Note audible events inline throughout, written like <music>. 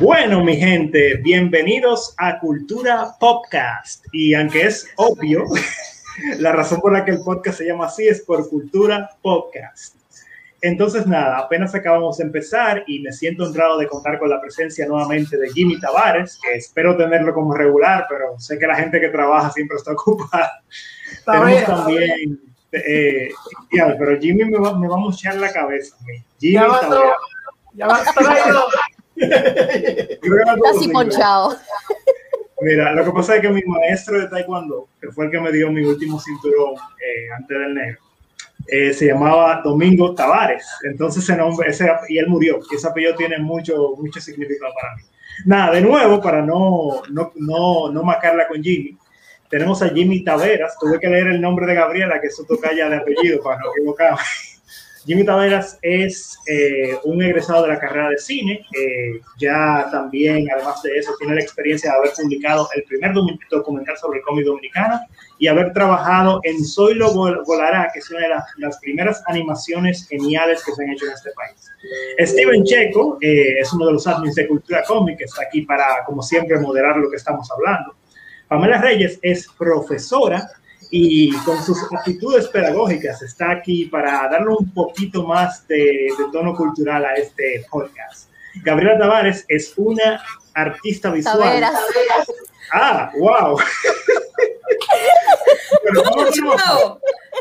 Bueno, mi gente, bienvenidos a Cultura Podcast. Y aunque es obvio, <laughs> la razón por la que el podcast se llama así es por Cultura Podcast. Entonces, nada, apenas acabamos de empezar y me siento honrado de contar con la presencia nuevamente de Jimmy Tavares, que espero tenerlo como regular, pero sé que la gente que trabaja siempre está <laughs> ocupada. Tenemos también, eh, pero Jimmy me va, me va a mochar la cabeza. Jimmy Tavares. Ya va, <laughs> Casi ponchado. Mira, lo que pasa es que mi maestro de Taekwondo, que fue el que me dio mi último cinturón eh, antes del negro, eh, se llamaba Domingo Tavares. Entonces ese nombre, ese, y él murió. Y ese apellido tiene mucho, mucho significado para mí. Nada, de nuevo, para no, no, no, no macarla con Jimmy, tenemos a Jimmy Taveras. Tuve que leer el nombre de Gabriela, que es su tocaya de apellido, para no equivocarme. Jimmy Taveras es eh, un egresado de la carrera de cine, eh, ya también, además de eso, tiene la experiencia de haber publicado el primer documental sobre el cómic dominicano y haber trabajado en Zoilo Volará, que es una de las, primeras animaciones geniales que se han hecho en este país. Steven Checo eh, es uno de los admins de Cultura Cómic, que está aquí para, como siempre, moderar lo que estamos hablando. Pamela Reyes es profesora y con sus actitudes pedagógicas está aquí para darle un poquito más de, tono cultural a este podcast. Gabriela Tavares es una artista visual. Ah, wow. <laughs>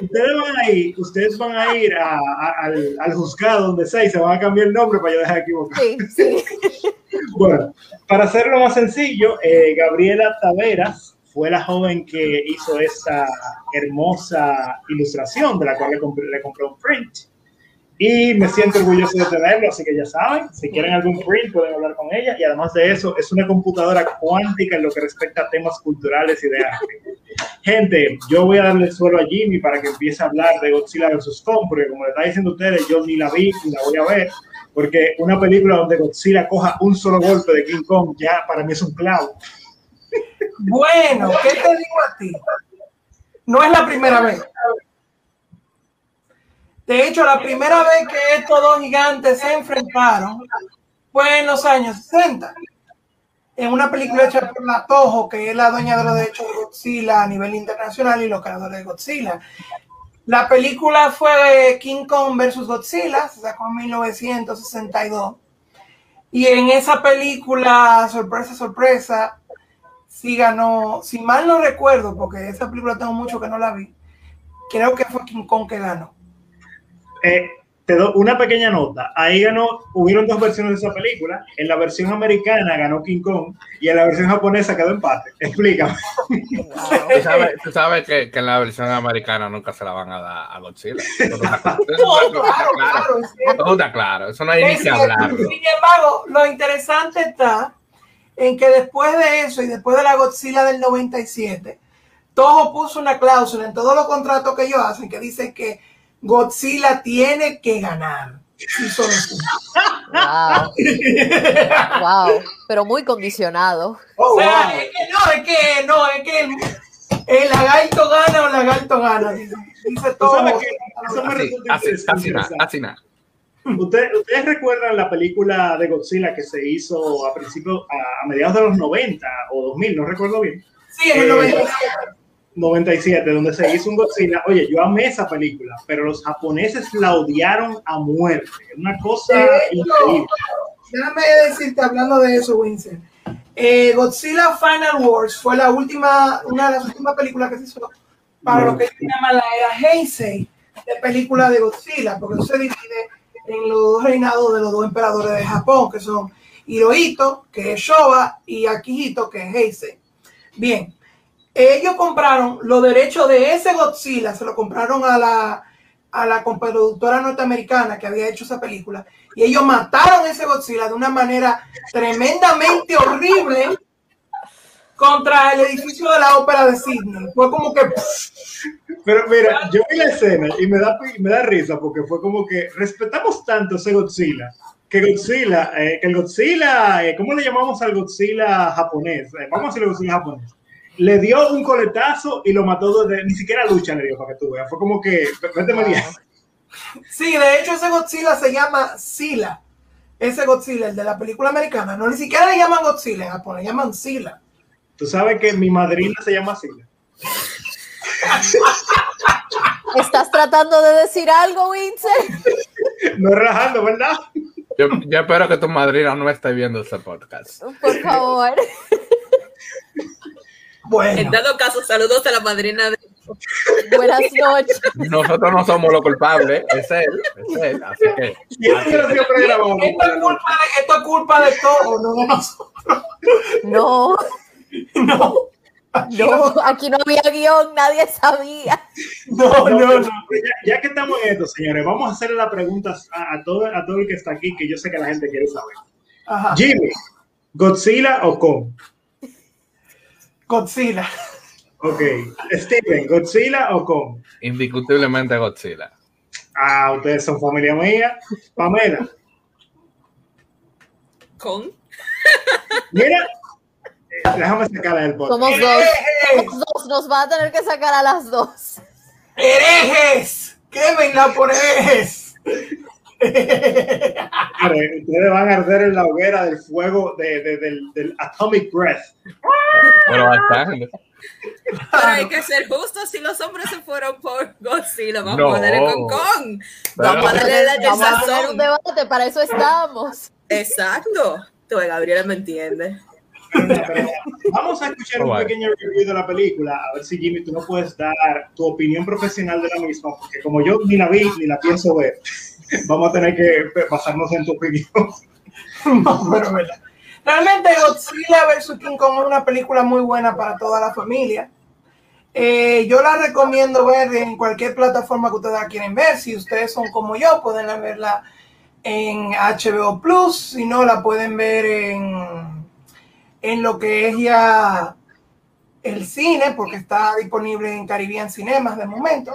ustedes van a ir, ustedes van a ir al, juzgado donde sea y se van a cambiar el nombre para yo dejar equivocar. Sí, sí. <laughs> bueno, para hacerlo más sencillo, eh, Gabriela Taveras fue la joven que hizo esa hermosa ilustración de la cual le compré, le compré un print. Y me siento orgulloso de tenerlo, así que ya saben, si quieren algún print pueden hablar con ella. Y además de eso, es una computadora cuántica en lo que respecta a temas culturales y de arte. Gente, yo voy a darle el suelo a Jimmy para que empiece a hablar de Godzilla vs. Kong, porque como le está diciendo ustedes, yo ni la vi ni la voy a ver, porque una película donde Godzilla coja un solo golpe de King Kong ya para mí es un clavo. Bueno, ¿qué te digo a ti? No es la primera vez. De hecho, la primera vez que estos dos gigantes se enfrentaron fue en los años 60, en una película hecha por la Toho, que es la dueña de los derechos de Godzilla a nivel internacional y los creadores de Godzilla. La película fue King Kong versus Godzilla, se sacó en 1962. Y en esa película, sorpresa, sorpresa, sí ganó, si mal no recuerdo, porque esa película tengo mucho que no la vi, creo que fue King Kong que ganó. Eh, te doy una pequeña nota. Ahí ganó, hubieron dos versiones de esa película. En la versión americana ganó King Kong y en la versión japonesa quedó empate. Explícame. Tú sabes, que, en la versión americana nunca se la van a dar a Godzilla. Todo <laughs> está claro. Eso no hay ni que hablar. Sin embargo, lo interesante está en que después de eso y después de la Godzilla del 97, Toho puso una cláusula en todos los contratos que ellos hacen que dice que Godzilla tiene que ganar. wow. wow, pero muy condicionado. o sea, es que no, es que no, es que el, el lagarto gana o el lagarto gana. Dice, todo. así, así, así nada. ¿Ustedes, ¿Ustedes recuerdan la película de Godzilla que se hizo a principios, a, mediados de los 90 o 2000, no recuerdo bien? Sí, en el 97. 97, donde se hizo un Godzilla. Oye, yo amé esa película, pero los japoneses la odiaron a muerte. Una cosa increíble. Déjame decirte, hablando de eso, Vincent. Eh, Godzilla Final Wars fue la última, una de las últimas películas que se hizo para lo que se llama la era Heisei de película de Godzilla, porque se divide en los dos reinados de los dos emperadores de Japón, que son Hirohito, que es Showa, y Akihito, que es Heisei. Bien, ellos compraron los derechos de ese Godzilla, se lo compraron a la, a la productora norteamericana que había hecho esa película, y ellos mataron ese Godzilla de una manera tremendamente horrible contra el edificio de la ópera de Sydney. Fue como que... Pero mira, yo vi la escena y me da, me da risa porque fue como que respetamos tanto ese Godzilla que Godzilla, eh, que el Godzilla, eh, ¿cómo le llamamos al Godzilla japonés? Eh, vamos a decirle Godzilla japonés. Le dio un coletazo y lo mató de, ni siquiera lucha le dio para que tú veas. Fue como que, vete María. Sí, de hecho ese Godzilla se llama Sila ese Godzilla, el de la película americana, no ni siquiera le llaman Godzilla en Japón, le llaman Sila. Tú sabes que mi madrina se llama Sila. <laughs> ¿Estás tratando de decir algo, Vincent? <laughs> No relajando, ¿verdad? Yo, yo espero que tu madrina no esté viendo ese podcast. Por favor. En Bueno, dado caso, saludos a la madrina de Buenas noches. Nosotros no somos los culpables, es él, es él. Así que grabamos. esto es culpa de, esto es culpa de todo, no de nosotros. No, <laughs> No, no, aquí no había guion, nadie sabía. no, no, no. Ya, ya que estamos en esto, señores, vamos a hacerle las preguntas a, a todo, a todo el que está aquí, que yo sé que la gente quiere saber. Ajá. Jimmy, ¿Godzilla o Kong? Godzilla. Ok. Steven, ¿Godzilla o Kong? indiscutiblemente Godzilla. Ah, ustedes son familia mía. Pamela, con. mira, déjame sacarla del podcast. Somos dos. Los dos nos va a tener que sacar a las dos. ¡Herejes! ¡Quémenla por herejes! Ustedes van a arder en la hoguera del fuego de- de- del, del Atomic Breath. Pero bastante. Pero hay que ser justos si los hombres se fueron por Godzilla. Vamos No. a darle con Kong. Pero- Vamos a darle la- Vamos a tener un debate, para eso estamos. Exacto. Tú, Gabriela, me entiende. Pero <laughs> Vamos a escuchar un pequeño review de la película, a ver si Jimmy tú no puedes dar tu opinión profesional de la misma, porque como yo ni la vi ni la pienso ver, vamos a tener que basarnos en tu opinión. <laughs> No, pero verdad. Realmente Godzilla vs. King Kong es una película muy buena para toda la familia. Eh, yo la recomiendo ver en cualquier plataforma que ustedes quieren ver. Si ustedes son como yo, pueden verla en HBO Plus. Si no, la pueden ver en, en lo que es ya el cine, porque está disponible en Caribbean Cinemas de momento.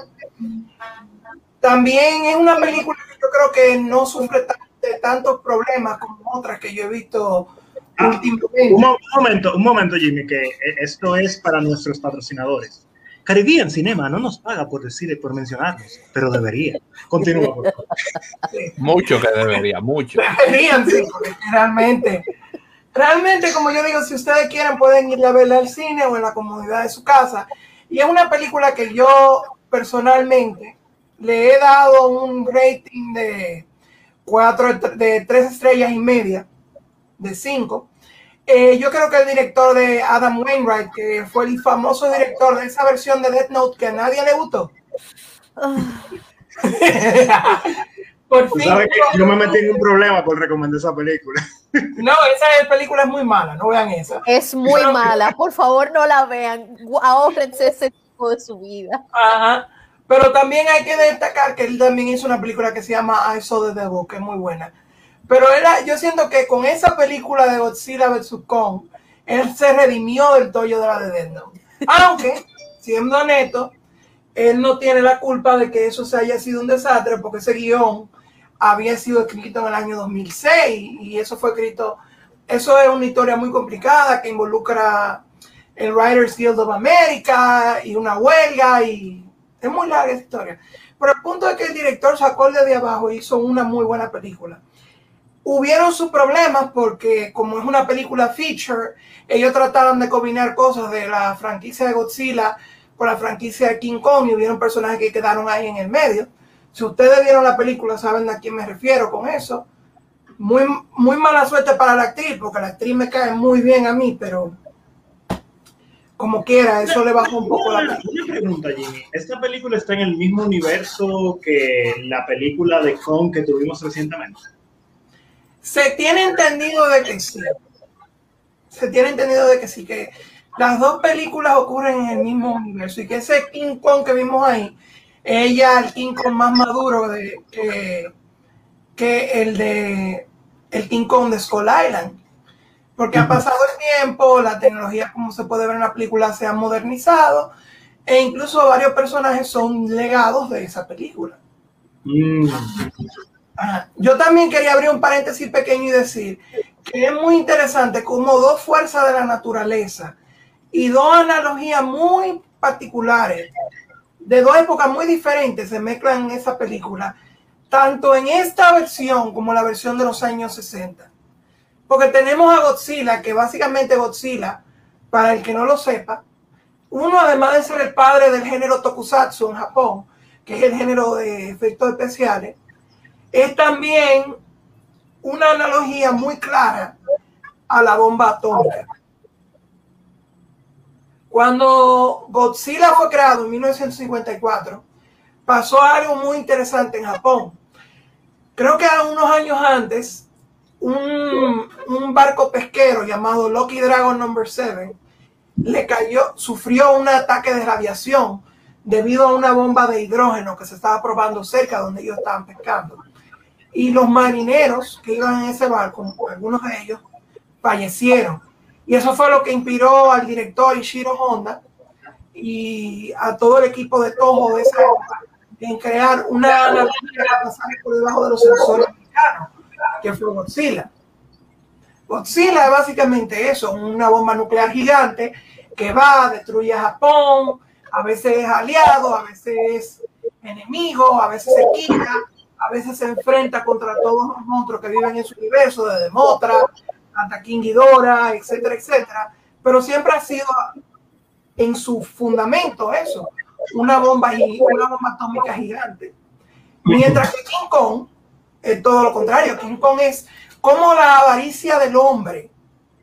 También es una película que yo creo que no sufre de tantos problemas como otras que yo he visto Ah, últimamente. Un, mo- un momento, un momento, Jimmy, que eh, esto es para nuestros patrocinadores. Caribbean Cinema no nos paga por decir por mencionarnos, pero debería. Continúa. por favor. Mucho que debería, mucho. Deberían, sí, porque realmente, realmente, como yo digo, si ustedes quieren, pueden ir a verla al cine o en la comodidad de su casa. Y es una película que yo personalmente le he dado un rating de cuatro, de tres estrellas y media, de cinco. Eh, yo creo que el director de Adam Wainwright, que fue el famoso director de esa versión de Death Note que a nadie le gustó. <laughs> Por Tú fin. sabes que yo me metí en un problema por recomendar esa película. <laughs> No, esa película es muy mala, no vean esa. Es muy mala, por favor no la vean. Ahórrense ese tipo de su vida. Ajá. Pero también hay que destacar que él también hizo una película que se llama I Saw the Devil, que es muy buena. Pero era, yo siento que con esa película de Godzilla vs. Kong, él se redimió del tollo de la de Death Note. Aunque, siendo honesto, él no tiene la culpa de que eso se haya sido un desastre, porque ese guion había sido escrito en el año 2006 y eso fue escrito, eso es una historia muy complicada que involucra el Writers Guild of America y una huelga y es muy larga esa historia. Pero el punto es que el director sacó el de abajo hizo una muy buena película. Hubieron sus problemas porque como es una película feature, ellos trataron de combinar cosas de la franquicia de Godzilla con la franquicia de King Kong y hubieron personajes que quedaron ahí en el medio. Si ustedes vieron la película saben a quién me refiero con eso. Muy, muy mala suerte para la actriz, porque la actriz me cae muy bien a mí, pero como quiera, eso le bajó un poco la Una, una pregunta, Jimmy. ¿Esta película está en el mismo universo que la película de Kong que tuvimos recientemente? Se tiene entendido de que sí. Se tiene entendido de que sí, que las dos películas ocurren en el mismo universo y que ese King Kong que vimos ahí, ella el King Kong más maduro de, que, que el de el King Kong de Skull Island. Porque ha pasado el tiempo, la tecnología, como se puede ver en la película, se ha modernizado e incluso varios personajes son legados de esa película. Mm. Ajá. Yo también quería abrir un paréntesis pequeño y decir que es muy interesante como dos fuerzas de la naturaleza y dos analogías muy particulares de dos épocas muy diferentes se mezclan en esa película tanto en esta versión como en la versión de los años 60. Porque tenemos a Godzilla, que básicamente Godzilla, para el que no lo sepa, uno además de ser el padre del género tokusatsu en Japón, que es el género de efectos especiales, es también una analogía muy clara a la bomba atómica. Cuando Godzilla fue creado en 1954, pasó algo muy interesante en Japón. Creo que unos años antes, un, barco pesquero llamado Lucky Dragon Number 7 le cayó, sufrió un ataque de radiación debido a una bomba de hidrógeno que se estaba probando cerca donde ellos estaban pescando. Y los marineros que iban en ese barco, algunos de ellos, fallecieron. Y eso fue lo que inspiró al director Ishiro Honda y a todo el equipo de Toho de esa época en crear una analogía pasaje por debajo de los sensores americanos, que fue Godzilla. Godzilla es básicamente eso, una bomba nuclear gigante que va, destruye a Japón, a veces es aliado, a veces es enemigo, a veces se quita, a veces se enfrenta contra todos los monstruos que viven en su universo, desde Motra hasta King Ghidorah, etcétera, etcétera. Pero siempre ha sido en su fundamento eso, una bomba, una bomba atómica gigante. Mientras que King Kong es todo lo contrario. King Kong es como la avaricia del hombre,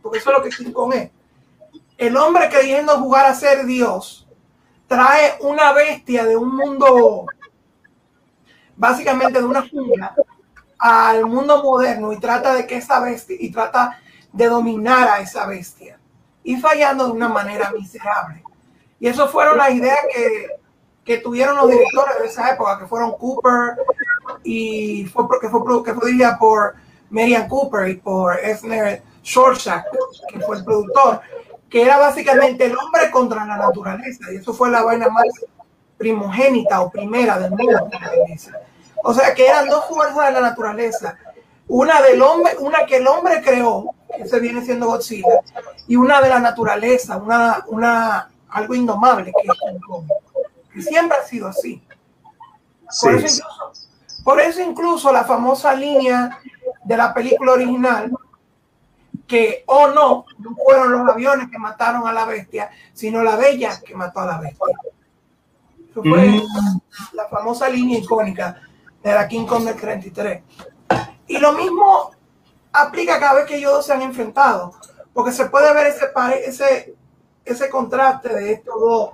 porque eso es lo que King Kong es. El hombre queriendo jugar a ser Dios trae una bestia de un mundo, básicamente de una jungla, al mundo moderno y trata de que esa bestia, y trata de dominar a esa bestia, y fallando de una manera miserable. Y eso fueron las ideas que, que tuvieron los directores de esa época, que fueron Cooper y fue, que fue, que fue dirigida por Marian Cooper y por Esner Shorshak, que fue el productor, que era básicamente el hombre contra la naturaleza. Y eso fue la vaina más primogénita o primera del mundo. O sea que eran dos fuerzas de la naturaleza. Una del hombre, una que el hombre creó, que se viene siendo Godzilla, y una de la naturaleza, una, una algo indomable que es King Kong. Y siempre ha sido así. Por, eso incluso, por eso incluso la famosa línea de la película original, que o oh, no, no fueron los aviones que mataron a la bestia, sino la bella que mató a la bestia. Eso fue mm. la famosa línea icónica de la King Kong del 33. Y lo mismo aplica cada vez que ellos se han enfrentado, porque se puede ver ese, ese ese contraste de estos dos,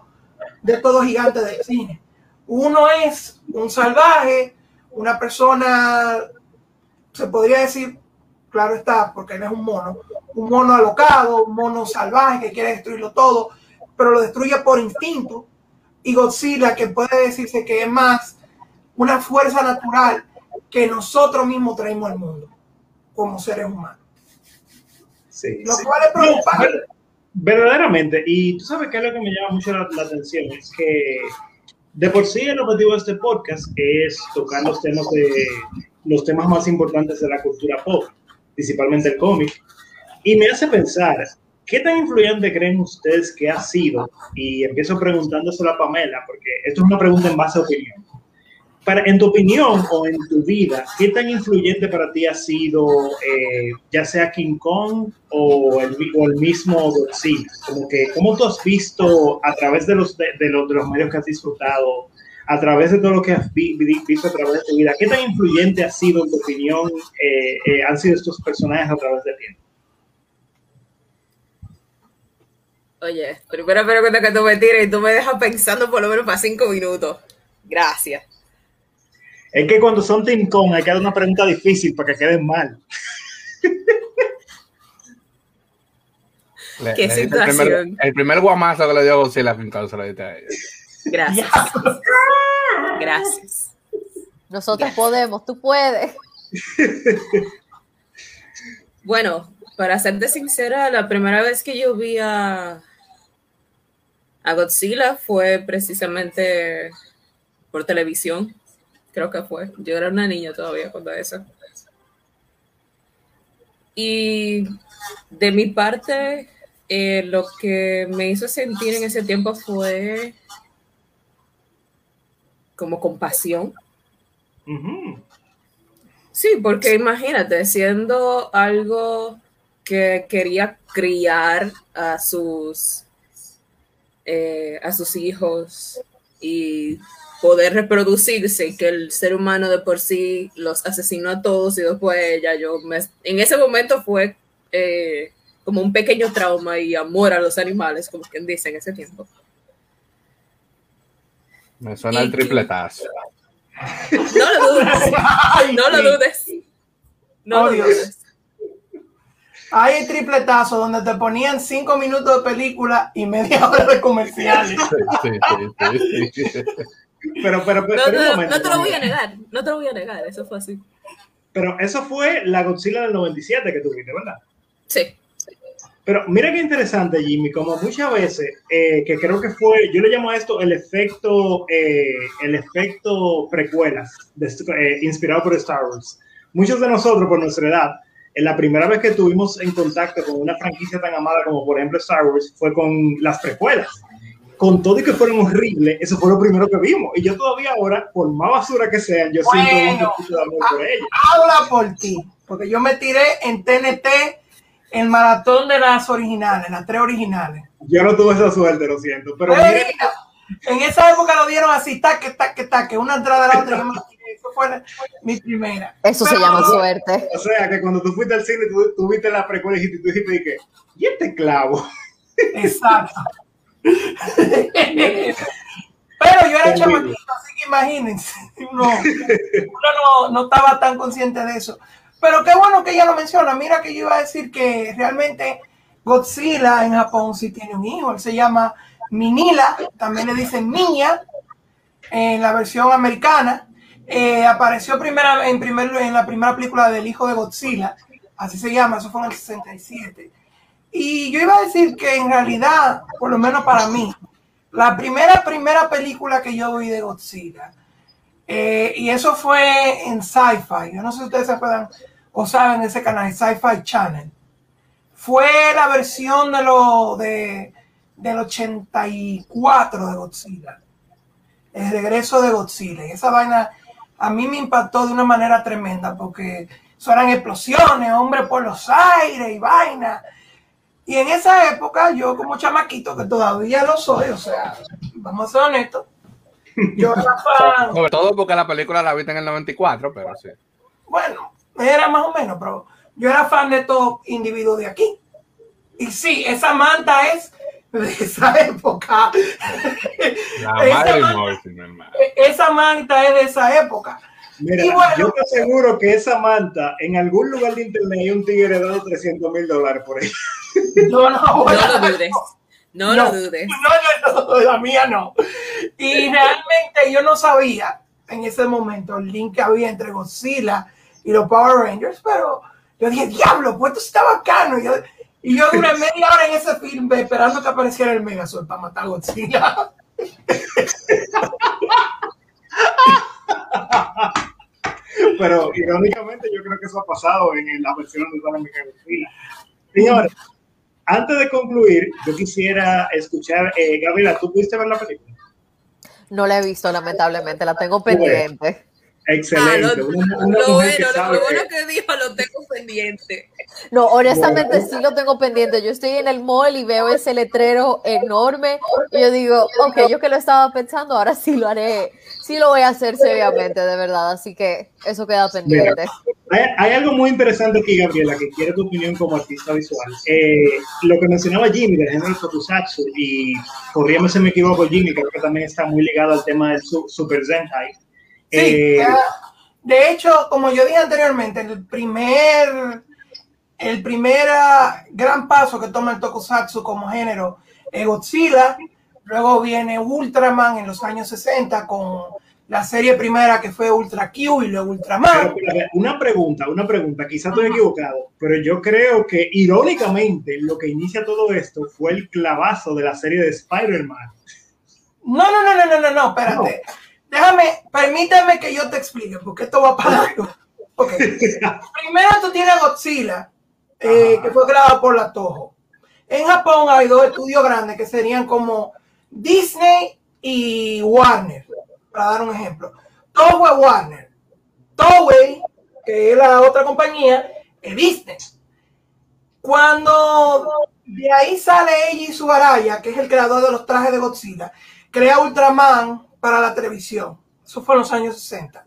de estos dos gigantes del cine. Uno es un salvaje, una persona, se podría decir, claro está, porque él es un mono, un mono alocado, un mono salvaje que quiere destruirlo todo, pero lo destruye por instinto. Y Godzilla, que puede decirse que es más una fuerza natural que nosotros mismos traemos al mundo como seres humanos. Sí, lo cual es preocupante. Verdaderamente, y tú sabes que es lo que me llama mucho la, atención, es que de por sí el objetivo de este podcast es tocar los temas de los temas más importantes de la cultura pop, principalmente el cómic, y me hace pensar, ¿qué tan influyente creen ustedes que ha sido? Y empiezo preguntándoselo a Pamela, porque esto es una pregunta en base a opinión en tu opinión o en tu vida, ¿qué tan influyente para ti ha sido eh, ya sea King Kong o el, mismo Godzilla? Como que, ¿Cómo tú has visto a través de los, de, los, medios que has disfrutado, a través de todo lo que has visto a través de tu vida, qué tan influyente ha sido, en tu opinión, eh, eh, han sido estos personajes a través del tiempo? Oye, primera pregunta que tú me tires y tú me dejas pensando por lo menos para cinco minutos. Gracias. Es que cuando son Team Kong hay que dar una pregunta difícil para que queden mal. ¿Qué situación? El primer, guamazo que le dio a Godzilla Kong se lo diste a ella. Gracias. <laughs> Gracias. Nosotros podemos, tú puedes. Bueno, para serte sincera, la primera vez que yo vi a, a Godzilla fue precisamente por televisión creo que fue. Yo era una niña todavía cuando eso. Y de mi parte, eh, lo que me hizo sentir en ese tiempo fue como compasión. Sí, porque imagínate, siendo algo que quería criar a sus eh, a sus hijos y poder reproducirse y que el ser humano de por sí los asesinó a todos y después ella yo me, en ese momento fue eh, como un pequeño trauma y amor a los animales como quien dice en ese tiempo Me suena el tripletazo. no lo dudes <laughs> no lo dudes no Oh, lo Dios. dudes Hay tripletazo donde te ponían cinco minutos de película y media hora de comerciales. Sí, sí, sí, sí, sí. Pero, pero, pero, no, pero no, momento, no te lo voy a negar no te lo voy a negar eso fue así Pero eso fue la Godzilla del 97 que tuviste, ¿verdad? sí Pero mira qué interesante, Jimmy, como muchas veces, eh, que creo que fue, yo le llamo a esto el efecto, eh, el efecto precuelas, de, eh, inspirado por Star Wars. Muchos de nosotros, por nuestra edad, en la primera vez que tuvimos en contacto con una franquicia tan amada como por ejemplo Star Wars, fue con las precuelas. Con todo y que fueron horribles, eso fue lo primero que vimos. Y yo todavía ahora, por más basura que sean, yo siento un Bueno, poquito de amor por ellos. Habla por ti, porque yo me tiré en TNT el maratón de las originales, las tres originales. Yo no tuve esa suerte, lo siento. Pero en esa época lo dieron así, taque, taque, taque, una entrada de la otra. y yo me tiré. Eso fue la- mi primera. Eso se llama suerte. O sea, que cuando tú fuiste al cine, tú, tú viste la precuela y tú dijiste, dije, ¿y este clavo? Exacto. Pero yo era chamaquito, así que imagínense, uno, uno no, no estaba tan consciente de eso. Pero qué bueno que ella lo menciona. Mira que yo iba a decir que realmente Godzilla en Japón sí tiene un hijo. Él se llama Minila, también le dicen Niña en la versión americana. Eh, apareció primera, en, primer, en la primera película del hijo de Godzilla, así se llama, eso fue en el 67. Y yo iba a decir que en realidad, por lo menos para mí, la primera, primera película que yo vi de Godzilla, eh, y eso fue en Sci-Fi, yo no sé si ustedes se acuerdan o saben ese canal, Sci-Fi Channel, fue la versión de lo de, del 84 de Godzilla, el regreso de Godzilla, y esa vaina a mí me impactó de una manera tremenda, porque eso eran explosiones, hombre por los aires y vaina. Y en esa época, yo como chamaquito, que todavía lo soy, o sea, vamos a ser honestos, yo era <laughs> fan, Sobre todo porque la película la viste en el 94, pero sí. bueno, era más o menos, pero yo era fan de estos individuos de aquí. Y sí, esa manta es de esa <laughs> época. La Esa madre man- Morty, mi hermano. esa manta es de esa época. Mira, Y bueno, yo te aseguro que esa manta, en algún lugar de internet hay un tigre dando 300 mil dólares por ahí. Yo <laughs> no voy no lo dudes no, No. lo dudes No, no, no, la mía no. Y realmente yo no sabía en ese momento el link que había entre Godzilla y los Power Rangers, pero yo dije, diablo, pues esto está bacano. Y yo, y yo duré <laughs> media hora en ese film esperando que apareciera el Megazord para matar a Godzilla. <laughs> Pero irónicamente yo creo que eso ha pasado en, en las versiones de Godzilla. Señores, antes de concluir, yo quisiera escuchar, eh, Gabriela, ¿tú pudiste ver la película? No la he visto, lamentablemente, la tengo pendiente. Excelente. Ah, lo, una, una lo bueno, lo sabe bueno que- dijo lo tengo pendiente. No, honestamente Bueno. sí lo tengo pendiente. Yo estoy en el mall y veo ese letrero enorme y yo digo, ok, yo que lo estaba pensando, ahora sí lo haré, sí lo voy a hacer seriamente, de verdad. Así que eso queda pendiente. Hay, hay algo muy interesante aquí, Gabriela, que quiero tu opinión como artista visual. Eh, lo que mencionaba Jimmy del género Tokusatsu, y corríame si me equivoco, Jimmy, creo que también está muy ligado al tema del su- Super Sentai. Sí, Eh, ya. de hecho, como yo dije anteriormente, el primer, el primer ah, gran paso que toma el tokusatsu como género es Godzilla, luego viene Ultraman en los años 60 con la serie primera que fue Ultra Q y luego Ultraman. Pero, pero, una pregunta, una pregunta, quizás estoy equivocado, pero yo creo que irónicamente lo que inicia todo esto fue el clavazo de la serie de Spider-Man. No, no, no, no, no, no, no, espérate. Déjame, permíteme que yo te explique, porque esto va para largo. Ok. Primero tú tienes Godzilla, eh, que fue grabado por la Toho. En Japón hay dos estudios grandes que serían como Disney y Warner, para dar un ejemplo. Toho es Warner. Toei que es la otra compañía, es Disney. Cuando de ahí sale Eiji Subaraya, que es el creador de los trajes de Godzilla, crea Ultraman para la televisión. Eso fue en los años 60.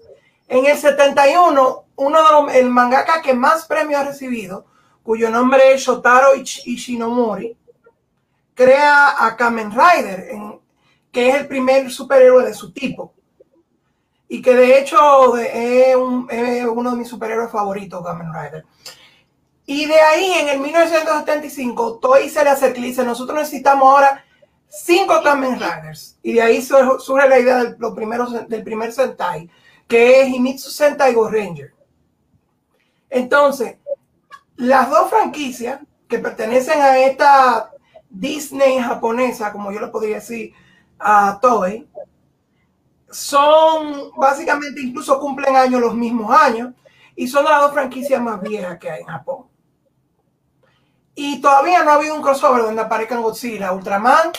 En el 71, uno de los el mangaka que más premios ha recibido, cuyo nombre es Shotaro Ish- Ishinomori, crea a Kamen Rider, en- que es el primer superhéroe de su tipo. Y que de hecho es, un- es uno de mis superhéroes favoritos, Kamen Rider. Y de ahí, en el 1975, Toei se le acerca y dice, nosotros necesitamos ahora cinco Kamen Riders. Y de ahí sur- surge la idea del, lo primero, del primer Sentai, que es Himitsu Sentai Go Ranger. Entonces, las dos franquicias que pertenecen a esta Disney japonesa, como yo le podría decir, a Toei, son básicamente incluso cumplen años los mismos años y son las dos franquicias más viejas que hay en Japón. Y todavía no ha habido un crossover donde aparezcan Godzilla, Ultraman,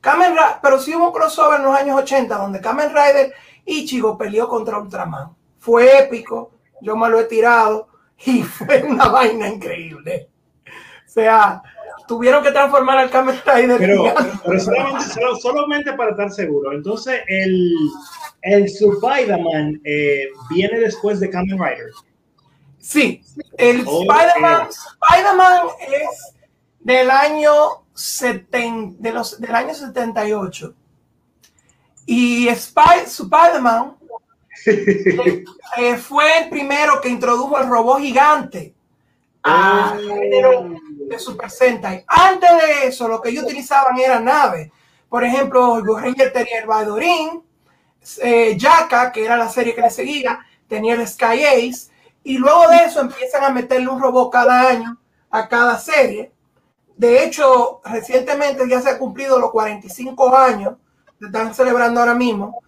Kamen Rider, pero sí hubo un crossover en los años 80 donde Kamen Rider Ichigo peleó contra Ultraman. Fue épico, yo me lo he tirado y <laughs> fue una vaina increíble. O sea, tuvieron que transformar al Kamen Rider. Pero, solamente, solo- solamente para estar seguro. Entonces, el, el Spider-Man eh, viene después de Kamen Rider. Sí, el Oh, Spider-Man ok. Spider-Man es del año 70, de los, del año 78. Y Spy- Spider-Man <laughs> eh, fue el primero que introdujo el robot gigante al Oh. género de Super Sentai. Antes de eso, lo que ellos utilizaban eran naves. Por ejemplo, Ranger tenía el Badorin, eh, Yaka, que era la serie que le seguía, tenía el Sky Ace, y luego de eso empiezan a meterle un robot cada año a cada serie. De hecho, recientemente ya se han cumplido los 45 años, se están celebrando ahora mismo,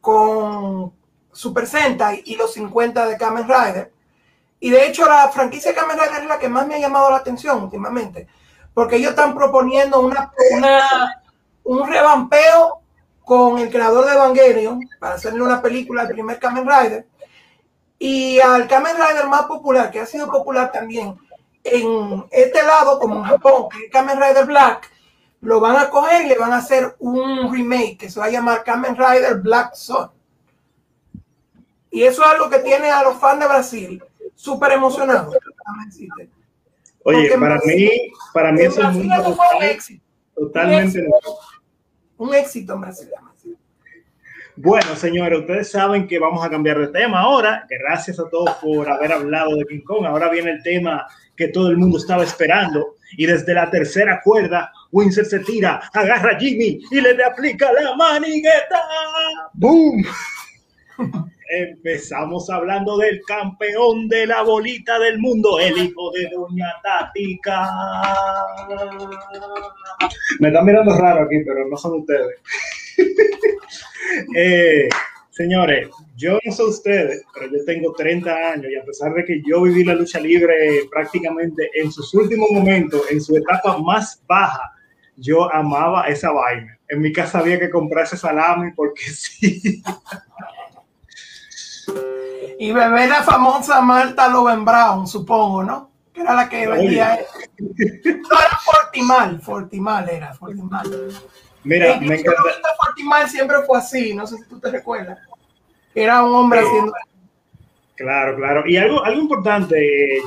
con Super Sentai y los 50 de Kamen Rider. Y de hecho la franquicia de Kamen Rider es la que más me ha llamado la atención últimamente, porque ellos están proponiendo una, una- un revampeo con el creador de Evangelion para hacerle una película al primer Kamen Rider y al Kamen Rider más popular, que ha sido popular también en este lado, como en Japón, que es Kamen Rider Black, lo van a coger y le van a hacer un remake que se va a llamar Kamen Rider Black Sun. Y eso es algo que tiene a los fans de Brasil súper emocionados. Oye, Porque para Brasil- mí, para mí eso es un éxito. totalmente un éxito. Un éxito en Brasil. Bueno, señores, ustedes saben que vamos a cambiar de tema ahora. Gracias a todos por haber hablado de King Kong. Ahora viene el tema que todo el mundo estaba esperando. Y desde la tercera cuerda, Winsor se tira, agarra a Jimmy y le aplica la manigueta. ¡Boom! Empezamos hablando del campeón de la bolita del mundo, el hijo de Doña Tática. Me están mirando raro aquí, pero no son ustedes. Eh, señores, yo no sé ustedes, pero yo tengo 30 años y a pesar de que yo viví la lucha libre prácticamente en sus últimos momentos, en su etapa más baja, yo amaba esa vaina. En mi casa había que comprar ese salami porque <laughs> sí. Y beber la famosa Marta Loven Brown, supongo, ¿no? Que era la que vendía. No, era Fortimal, Fortimal era, Fortimal. Mira, me encanta. Fortimal siempre fue así, no sé si tú te recuerdas. Era un hombre Sí. haciendo. Claro, claro. Y algo, algo importante,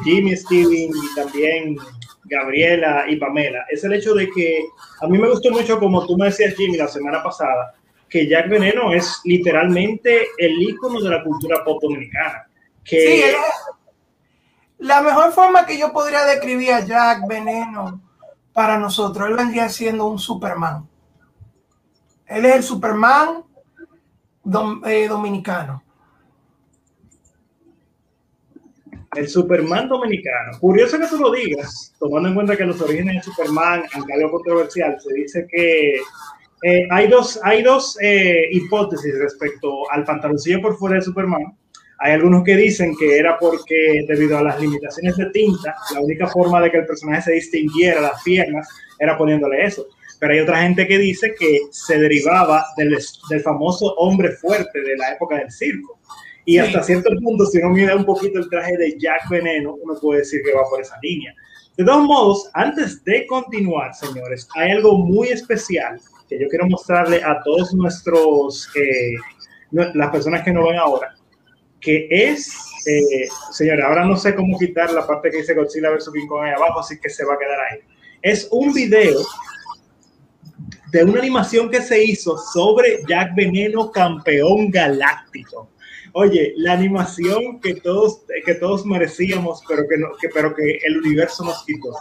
Jimmy, Steven y también Gabriela y Pamela, es el hecho de que a mí me gustó mucho, como tú me decías, Jimmy, la semana pasada, que Jack Veneno es literalmente el ícono de la cultura pop dominicana. Que, Sí, es- la mejor forma que yo podría describir a Jack Veneno para nosotros, él vendría siendo un Superman. Él es el Superman eh, dominicano. El Superman dominicano. Curioso que tú lo digas, tomando en cuenta que los orígenes de Superman, aunque algo controversial, se dice que eh, hay dos, hay dos eh, hipótesis respecto al pantaloncillo por fuera de Superman. Hay algunos que dicen que era porque debido a las limitaciones de tinta, la única forma de que el personaje se distinguiera las piernas era poniéndole eso. Pero hay otra gente que dice que se derivaba del, del famoso hombre fuerte de la época del circo. Y Sí. hasta cierto punto, si uno mira un poquito el traje de Jack Veneno, uno puede decir que va por esa línea. De todos modos, antes de continuar, señores, hay algo muy especial que yo quiero mostrarle a todos nuestros, eh, las personas que nos ven ahora, que es, eh, señores, ahora no sé cómo quitar la parte que dice Godzilla vs. King Kong ahí abajo, así que se va a quedar ahí. Es un video de una animación que se hizo sobre Jack Veneno, campeón galáctico. Oye, la animación que todos, que todos merecíamos, pero que, no, que, pero que el universo nos quitó.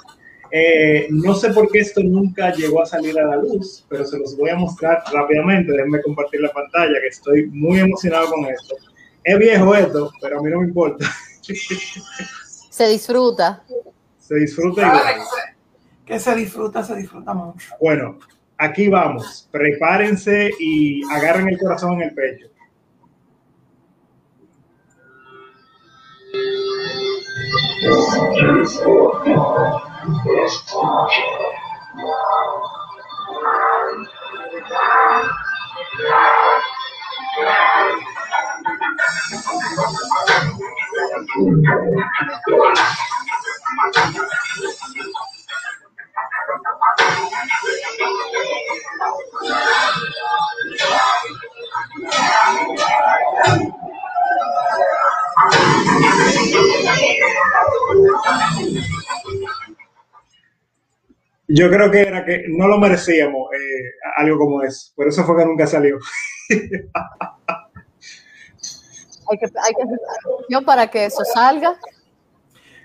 Eh, no sé por qué esto nunca llegó a salir a la luz, pero se los voy a mostrar rápidamente. Déjenme compartir la pantalla, que estoy muy emocionado con esto. Es viejo esto, pero a mí no me importa. <laughs> Se disfruta. Se disfruta igual. Que se disfruta, se disfruta mucho. Bueno, aquí vamos. Prepárense y agarren el corazón en el pecho. Yo creo que era que no lo merecíamos eh, algo como eso. Por eso fue que nunca salió. Hay que, hay que para que eso salga.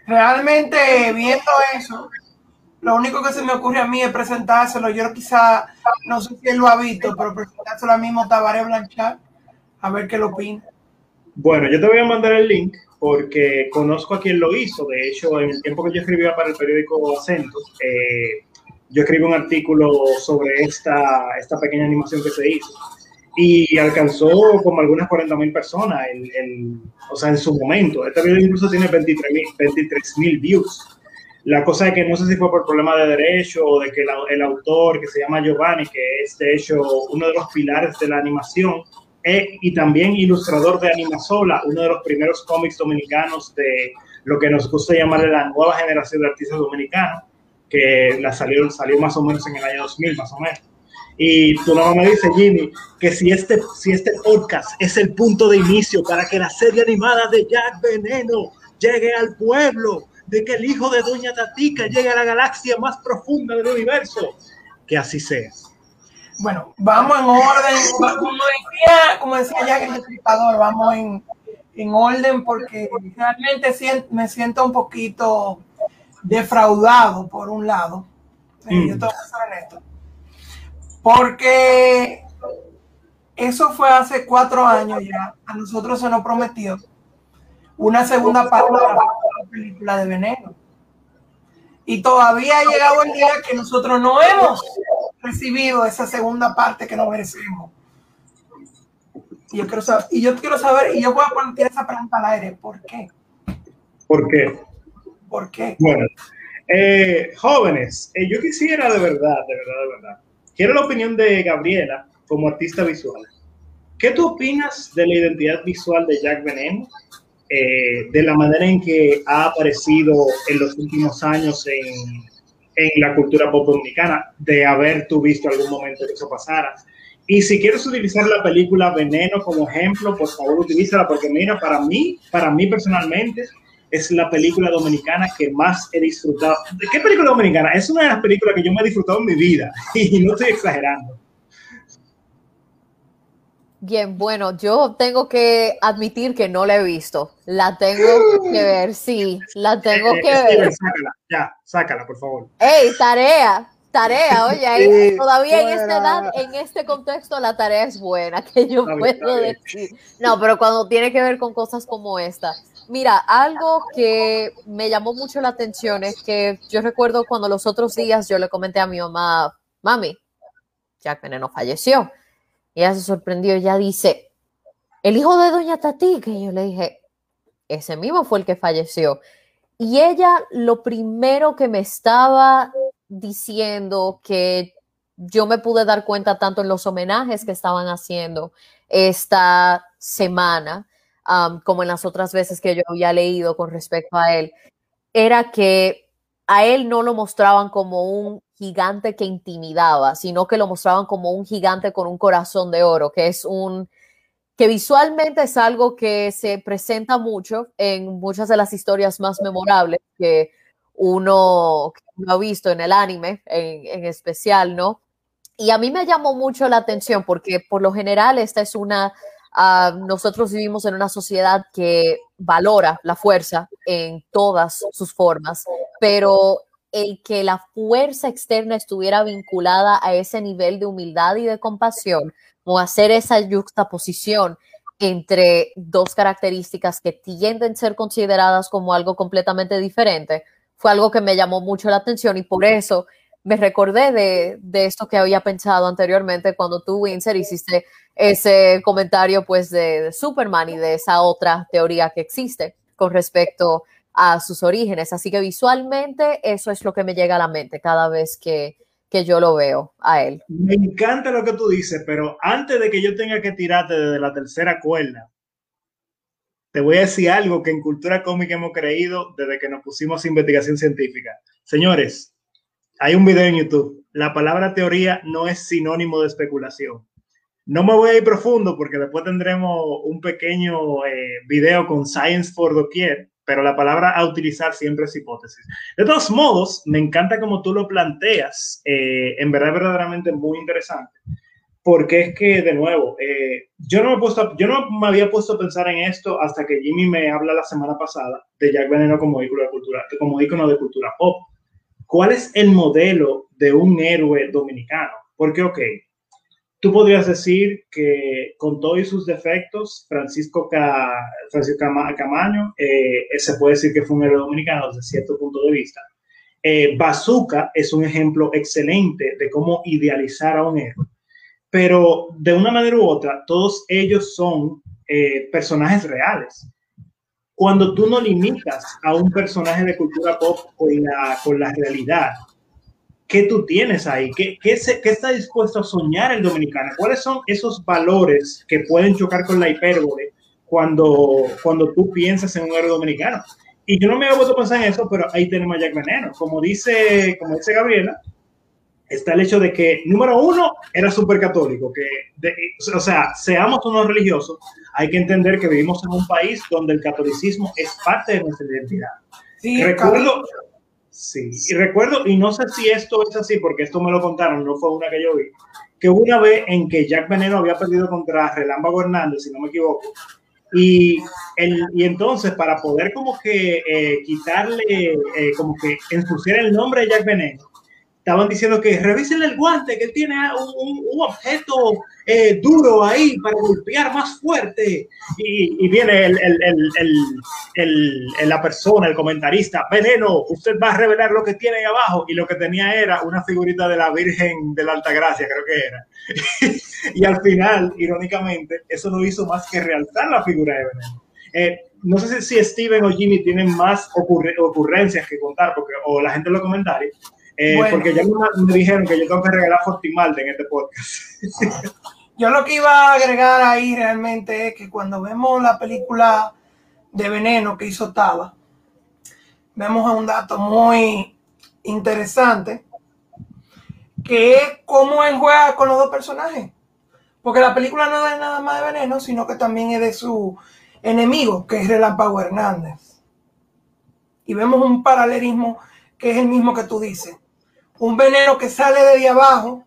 Realmente, viendo eso, lo único que se me ocurre a mí es presentárselo. Yo quizá, no sé si lo ha visto, pero presentárselo al mismo Tabaré Blanchard, a ver qué lo opina. Bueno, yo te voy a mandar el link porque conozco a quien lo hizo. De hecho, en el tiempo que yo escribía para el periódico Acento, eh, yo escribí un artículo sobre esta, esta pequeña animación que se hizo y alcanzó como algunas 40 mil personas, el- o sea, en su momento. Este video incluso tiene 23 mil views. La cosa es que no sé si fue por problema de derecho o de que el autor, que se llama Giovanni, que es de hecho uno de los pilares de la animación, y también ilustrador de Animasola, uno de los primeros cómics dominicanos de lo que nos gusta llamarle la nueva generación de artistas dominicanos, que la salió, salió más o menos en el año 2000, más o menos. Y tu mamá me dice, Jimmy, que si este, si este podcast es el punto de inicio para que la serie animada de Jack Veneno llegue al pueblo, de que el hijo de Doña Tatica llegue a la galaxia más profunda del universo, que así sea. Bueno, vamos en orden, como decía, como decía Jack el Destripador, vamos en, en orden porque realmente me siento un poquito defraudado por un lado. Eh, Mm. Yo tengo que ser honesto. Porque eso fue hace cuatro años ya. A nosotros se nos prometió una segunda parte de la película de Veneno. Y todavía ha llegado el día que nosotros no hemos recibido esa segunda parte que nos merecemos. Y yo quiero saber, y yo quiero saber, y yo voy a poner esa pregunta al aire, ¿por qué? ¿Por qué? ¿Por qué? Bueno, eh, jóvenes, eh, yo quisiera de verdad, de verdad, de verdad, quiero la opinión de Gabriela como artista visual. ¿Qué tú opinas de la identidad visual de Jack Veneno? Eh, de la manera en que ha aparecido en los últimos años en, en la cultura pop dominicana, de haber tú visto algún momento que eso pasara. Y si quieres utilizar la película Veneno como ejemplo, por favor utilízala, porque mira, para mí, para mí personalmente, es la película dominicana que más he disfrutado. ¿De qué película dominicana? Es una de las películas que yo me he disfrutado en mi vida <laughs> y no estoy exagerando. Bien, bueno, yo tengo que admitir que no la he visto. La tengo que ver, sí, la tengo Eh, que Steven, ver. sácala, ya, sácala, por favor. ¡Ey, tarea! Tarea, <laughs> oye, Sí, todavía en esta edad, en este contexto, la tarea es buena, que yo Está puedo bien. decir. No, pero cuando tiene que ver con cosas como esta. Mira, algo que me llamó mucho la atención es que yo recuerdo cuando los otros días yo le comenté a mi mamá, mami, Jack Veneno falleció. Ella se sorprendió, ella dice, el hijo de Doña Tatica. Y yo le dije, ese mismo fue el que falleció. Y ella lo primero que me estaba diciendo que yo me pude dar cuenta tanto en los homenajes que estaban haciendo esta semana um, como en las otras veces que yo había leído con respecto a él, era que a él no lo mostraban como un gigante que intimidaba, sino que lo mostraban como un gigante con un corazón de oro, que es un que visualmente es algo que se presenta mucho en muchas de las historias más memorables que uno, ha visto en el anime en, en especial, ¿no? Y a mí me llamó mucho la atención porque por lo general esta es una Uh, nosotros vivimos en una sociedad que valora la fuerza en todas sus formas, pero el que la fuerza externa estuviera vinculada a ese nivel de humildad y de compasión o hacer esa juxtaposición entre dos características que tienden a ser consideradas como algo completamente diferente, fue algo que me llamó mucho la atención y por eso me recordé de, de, esto que había pensado anteriormente cuando tú, Windsor, hiciste ese comentario pues de, Superman y de esa otra teoría que existe con respecto a sus orígenes. Así que visualmente eso es lo que me llega a la mente cada vez que, que yo lo veo a él. Me encanta lo que tú dices, pero antes de que yo tenga que tirarte desde la tercera cuerda, te voy a decir algo que en cultura cómica hemos creído desde que nos pusimos a investigación científica. Señores, hay un video en YouTube. La palabra teoría no es sinónimo de especulación. No me voy a ir profundo porque después tendremos un pequeño eh, video con Science for Doquier, pero la palabra a utilizar siempre es hipótesis. De todos modos, me encanta como tú lo planteas, eh, en verdad verdaderamente muy interesante, porque es que, de nuevo, eh, yo, no me había puesto a pensar en esto hasta que Jimmy me habla la semana pasada de Jack Veneno como ícono de cultura, como ícono de cultura pop. ¿Cuál es el modelo de un héroe dominicano? Porque, ok, tú podrías decir que con todos sus defectos, Francisco, Francisco Camaño eh, se puede decir que fue un héroe dominicano desde cierto punto de vista. Eh, Bazooka es un ejemplo excelente de cómo idealizar a un héroe. Pero de una manera u otra, todos ellos son eh, personajes reales cuando tú no limitas a un personaje de cultura pop con la realidad, ¿qué tú tienes ahí? ¿Qué, qué, se, ¿Qué, está dispuesto a soñar el dominicano? ¿Cuáles son esos valores que pueden chocar con la hipérbole cuando, cuando tú piensas en un héroe dominicano? Y yo no me había puesto a pensar en eso, pero ahí tenemos a Jack Veneno. Como dice, como dice Gabriela, está el hecho de que, número uno, era súper católico, que, o sea, seamos unos religiosos, hay que entender que vivimos en un país donde el catolicismo es parte de nuestra identidad. Sí, recuerdo, sí, y recuerdo, y no sé si esto es así, porque esto me lo contaron, no fue una que yo vi, que una vez en que Jack Veneno había perdido contra Relámpago Hernández, si no me equivoco, y, el, y entonces para poder como que eh, quitarle, eh, como que ensuciar el nombre de Jack Veneno, estaban diciendo que revisen el guante, que tiene un, un objeto eh, duro ahí para golpear más fuerte. Y, y viene el, el, la persona, el comentarista, veneno, usted va a revelar lo que tiene ahí abajo. Y lo que tenía era una figurita de la Virgen de la Altagracia, creo que era. <laughs> y al final, irónicamente, eso no hizo más que realzar la figura de veneno. Eh, no sé si Steven o Jimmy tienen más ocurrencias que contar, porque, o la gente en los comentarios, eh, porque ya me, dijeron que yo tengo que regalar Fortimalde en este podcast. yo lo que iba a agregar ahí realmente es que cuando vemos la película de Veneno que hizo Taba, vemos un dato muy interesante, que es cómo él juega con los dos personajes. Porque la película no es nada más de Veneno, sino que también es de su enemigo, que es Relámpago Hernández. Y vemos un paralelismo que es el mismo que tú dices un veneno que sale de abajo,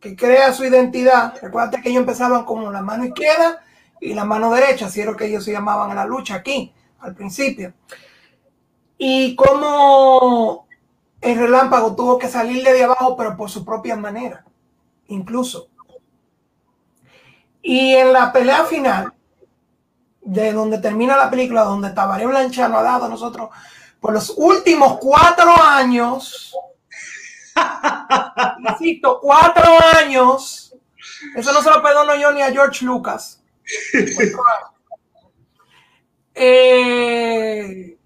que crea su identidad. Recuerda que ellos empezaban como la mano izquierda y la mano derecha, así era lo que ellos se llamaban en la lucha aquí, al principio. Y como el relámpago tuvo que salir de abajo, pero por su propia manera, incluso. Y en la pelea final, de donde termina la película, donde Tabaré Blanchard nos ha dado a nosotros por los últimos cuatro años, <laughs> insisto, cuatro años, eso no se lo perdono yo ni a George Lucas. Eh,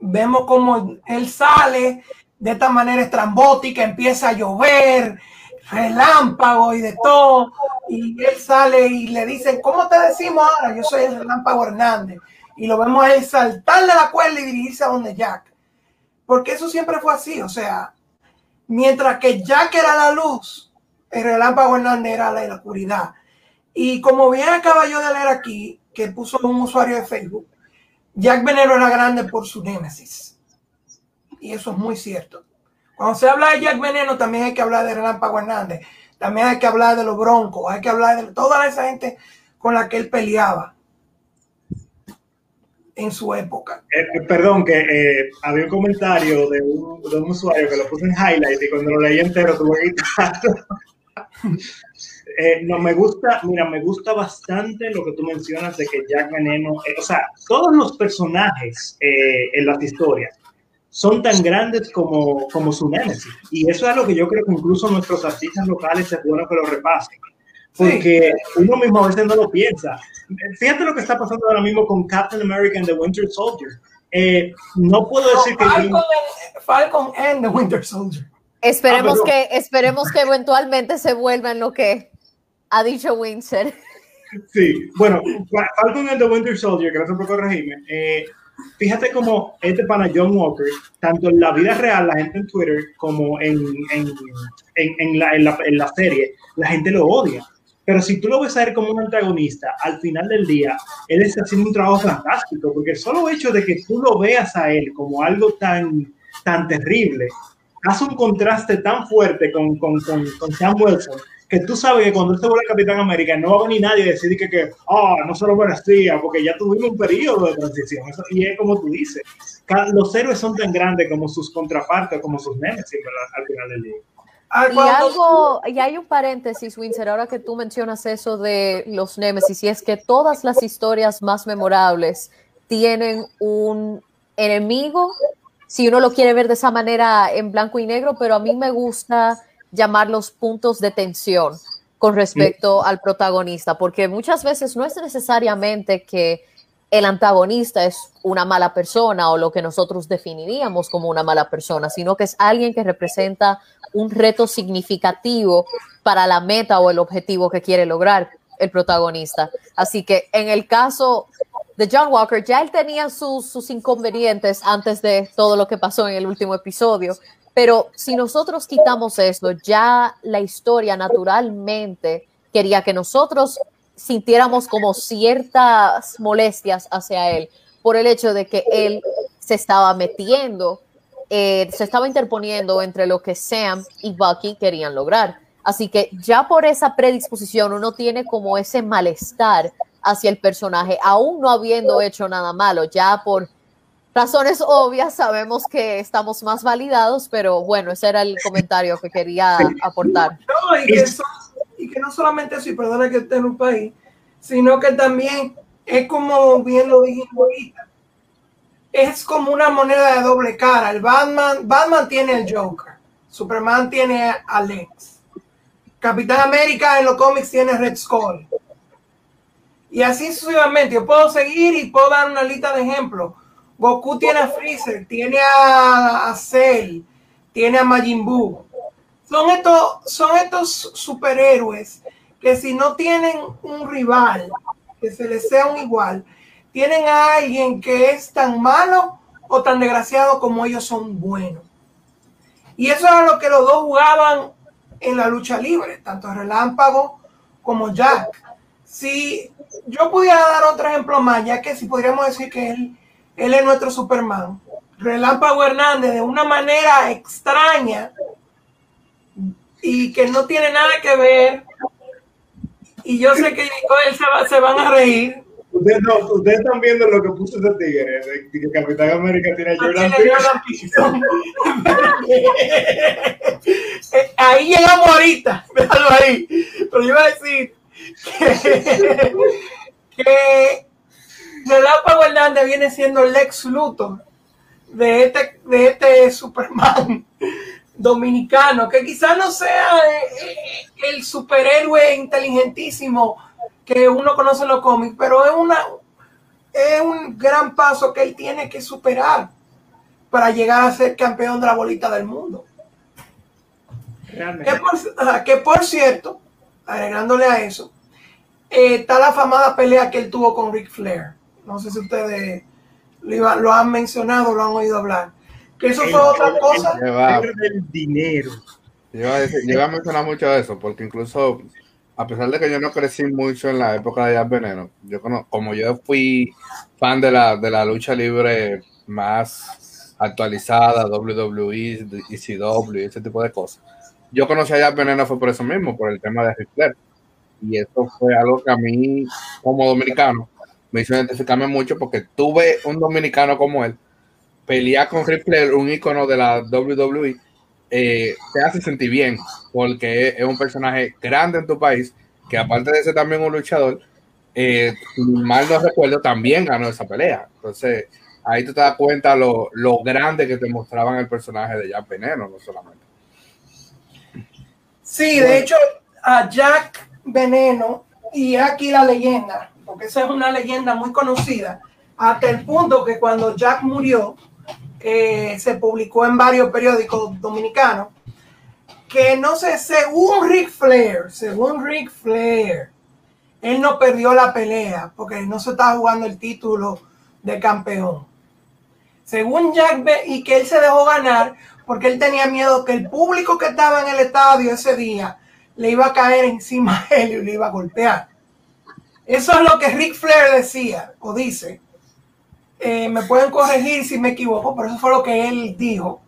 vemos como él sale de esta manera estrambótica, empieza a llover, relámpago y de todo. Y él sale y le dicen, ¿cómo te decimos ahora? Yo soy el relámpago Hernández. Y lo vemos a saltar de la cuerda y dirigirse a donde Jack. Porque eso siempre fue así. O sea, mientras que Jack era la luz, el relámpago Hernández era la, la oscuridad. Y como bien acaba yo de leer aquí, que puso un usuario de Facebook, Jack Veneno era grande por su némesis. Y eso es muy cierto. Cuando se habla de Jack Veneno, también hay que hablar de Relámpago Hernández. También hay que hablar de los Broncos. Hay que hablar de toda esa gente con la que él peleaba en su época. Eh, perdón, que eh, había un comentario de un, usuario que lo puse en highlight y cuando lo leí entero tuve que quitarlo. <laughs> eh, no, me gusta, mira, me gusta bastante lo que tú mencionas de que Jack Veneno, eh, o sea, todos los personajes en las historias son tan grandes como, como su némesis. Y eso es algo que yo creo que incluso nuestros artistas locales es bueno que lo repasen. Porque sí. uno mismo a veces no lo piensa. Fíjate lo que está pasando ahora mismo con Captain America and the Winter Soldier. Eh, no puedo decir no, que... Falcon, Falcon and the Winter Soldier. Esperemos, ah, que, esperemos que eventualmente se vuelva en lo que ha dicho Winter. Sí, bueno, Falcon and the Winter Soldier, gracias por corregirme. Eh, fíjate cómo este pana John Walker, tanto en la vida real, la gente en Twitter, como en, en, en, en la, la, la, serie, la gente lo odia. Pero si tú lo ves a él como un antagonista, al final del día, él está haciendo un trabajo fantástico, porque el solo hecho de que tú lo veas a él como algo tan, tan terrible, hace un contraste tan fuerte con, con, con, con Sam Wilson, que tú sabes que cuando él se vuelve Capitán América no va a venir nadie a decir que, que oh, no se lo porque ya tuvimos un periodo de transición. Eso, y es como tú dices, los héroes son tan grandes como sus contrapartes, como sus nemesis al final del día. Y, algo, y hay un paréntesis, Windsor, ahora que tú mencionas eso de los Némesis, y es que todas las historias más memorables tienen un enemigo, si uno lo quiere ver de esa manera en blanco y negro, pero a mí me gusta llamar los puntos de tensión con respecto al protagonista, porque muchas veces no es necesariamente que el antagonista es una mala persona o lo que nosotros definiríamos como una mala persona, sino que es alguien que representa un reto significativo para la meta o el objetivo que quiere lograr el protagonista. Así que en el caso de John Walker, ya él tenía sus, inconvenientes antes de todo lo que pasó en el último episodio, pero si nosotros quitamos esto, ya la historia naturalmente quería que nosotros sintiéramos como ciertas molestias hacia él por el hecho de que él se estaba metiendo, eh, se estaba interponiendo entre lo que Sam y Bucky querían lograr. Así que ya por esa predisposición uno tiene como ese malestar hacia el personaje, aún no habiendo hecho nada malo, ya por razones obvias sabemos que estamos más validados, pero bueno, ese era el comentario que quería aportar. No, y, que eso, que no solamente eso, y perdona que esté en un país, sino que también es como bien lo dijimos ahorita, es como una moneda de doble cara. El Batman, Batman tiene el Joker, Superman tiene a Lex, Capitán América en los cómics tiene Red Skull. Y así sucesivamente. Yo puedo seguir y puedo dar una lista de ejemplos. Goku tiene a Freezer, tiene a Cell, tiene a Majin Buu. Son estos, son estos superhéroes que si no tienen un rival que se les sea un igual, tienen a alguien que es tan malo o tan desgraciado como ellos son buenos. Y eso era lo que los dos jugaban en la lucha libre, tanto Relámpago como Jack. Si yo pudiera dar otro ejemplo más, ya que si podríamos decir que él, él es nuestro Superman, Relámpago Hernández de una manera extraña y que no tiene nada que ver y yo sé que Nicole se, va, se van a reír. Ustedes, no, ustedes están viendo lo que puso ese tigre, de que Capitán América tiene a Jordan Peterson. ahí llegamos ahorita, <laughs> déjalo ahí. Pero yo iba a decir que, que Relámpago Hernández viene siendo Lex Luthor de este, de este Superman dominicano, que quizás no sea el superhéroe inteligentísimo que uno conoce en los cómics, pero es, una, es un gran paso que él tiene que superar para llegar a ser campeón de la bolita del mundo. Que por, ajá, que por cierto, agregándole a eso, eh, está la famada pelea que él tuvo con Ric Flair. No sé si ustedes lo, iba- lo han mencionado lo han oído hablar. Que eso fue otra el- cosa. el Que va. poder del dinero. Yo iba, a mencionar mucho de eso, porque incluso, a pesar de que yo no crecí mucho en la época de Jazz Veneno, yo cono- como yo fui fan de la, de la lucha libre más actualizada, WWE, ECW, ese tipo de cosas, yo conocí a Jazz Veneno fue por eso mismo, por el tema de Ric Flair. Y eso fue algo que a mí, como dominicano, me hizo identificarme mucho porque tuve un dominicano como él, pelear con Flair, un ícono de la WWE, eh, te hace sentir bien, porque es, un personaje grande en tu país, que aparte de ser también un luchador, eh, mal no recuerdo, también ganó esa pelea. Entonces, ahí tú te das cuenta lo, lo grande que te mostraban el personaje de Jack Veneno, no solamente. Sí, de hecho, a Jack Veneno, y aquí la leyenda, porque esa es una leyenda muy conocida, hasta el punto que cuando Jack murió, que se publicó en varios periódicos dominicanos, que no sé, según Ric Flair, según Ric Flair, él no perdió la pelea porque no se estaba jugando el título de campeón. Según Jack, Ve- y que él se dejó ganar porque él tenía miedo que el público que estaba en el estadio ese día le iba a caer encima a él y le iba a golpear. Eso es lo que Ric Flair decía o dice. Eh, me pueden corregir si me equivoco, pero eso fue lo que él dijo.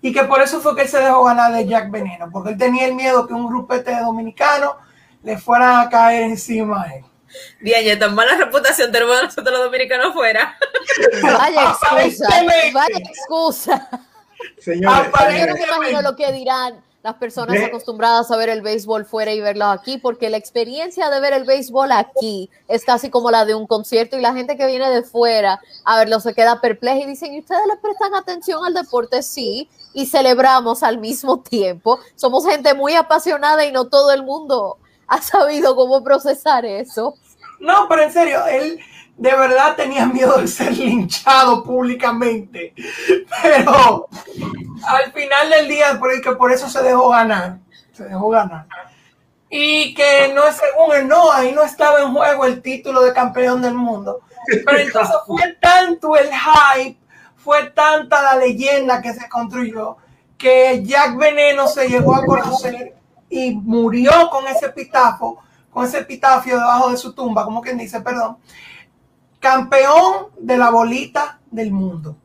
Y que por eso fue que él se dejó ganar de Jack Veneno, porque él tenía el miedo que un grupete de dominicanos le fueran a caer encima a él. Bien, ya tan mala reputación tenemos nosotros los dominicanos afuera. <laughs> Vaya <laughs> excusa, vaya excusa. Señores. Yo no me imagino lo que dirán las personas De- acostumbradas a ver el béisbol fuera y verlo aquí, porque la experiencia de ver el béisbol aquí es casi como la de un concierto y la gente que viene de fuera a verlo se queda perpleja y dicen, ¿y ustedes le prestan atención al deporte? Sí, y celebramos al mismo tiempo. Somos gente muy apasionada y no todo el mundo ha sabido cómo procesar eso. No, pero en serio, él de verdad tenía miedo de ser linchado públicamente. Pero al final del día, por, que por eso se dejó ganar. Se dejó ganar. Y que no es según él, no, ahí no estaba en juego el título de campeón del mundo. Pero entonces fue tanto el hype, fue tanta la leyenda que se construyó, que Jack Veneno se llegó a conocer y murió con ese epitafio, con ese epitafio debajo de su tumba, como quien dice, perdón, campeón de la bolita del mundo.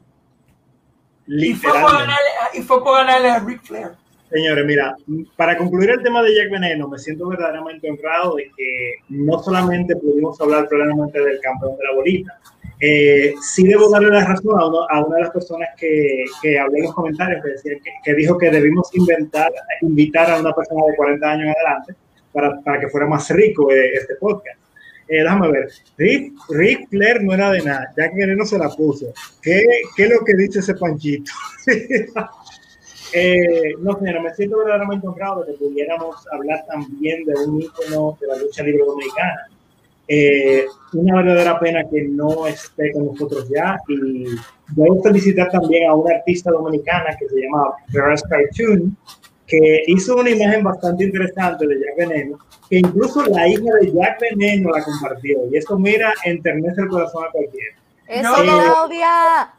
Y fue por ganarle, y fue por ganarle a Ric Flair. Señores, mira, para concluir el tema de Jack Veneno, me siento verdaderamente honrado de que no solamente pudimos hablar plenamente del campeón de la bolita, eh, sí debo darle la razón a, uno- a una de las personas que, que habló en los comentarios, que, decía que, que dijo que debimos inventar, invitar a una persona de 40 años adelante para, para que fuera más rico eh, este podcast. Eh, déjame ver, Rick, Rick Flair no era de nada, Jack Veneno se la puso. ¿Qué, qué es lo que dice ese panchito? <laughs> Eh, no, señora, me siento verdaderamente honrado de que pudiéramos hablar también de un ícono de la lucha libre dominicana. Eh, una verdadera pena que no esté con nosotros ya y debo felicitar también a una artista dominicana que se llama Ferris Cartoon, que hizo una imagen bastante interesante de Jack Veneno, que incluso la hija de Jack Veneno la compartió y esto mira enternece el corazón a cualquiera. Eso. Claudia.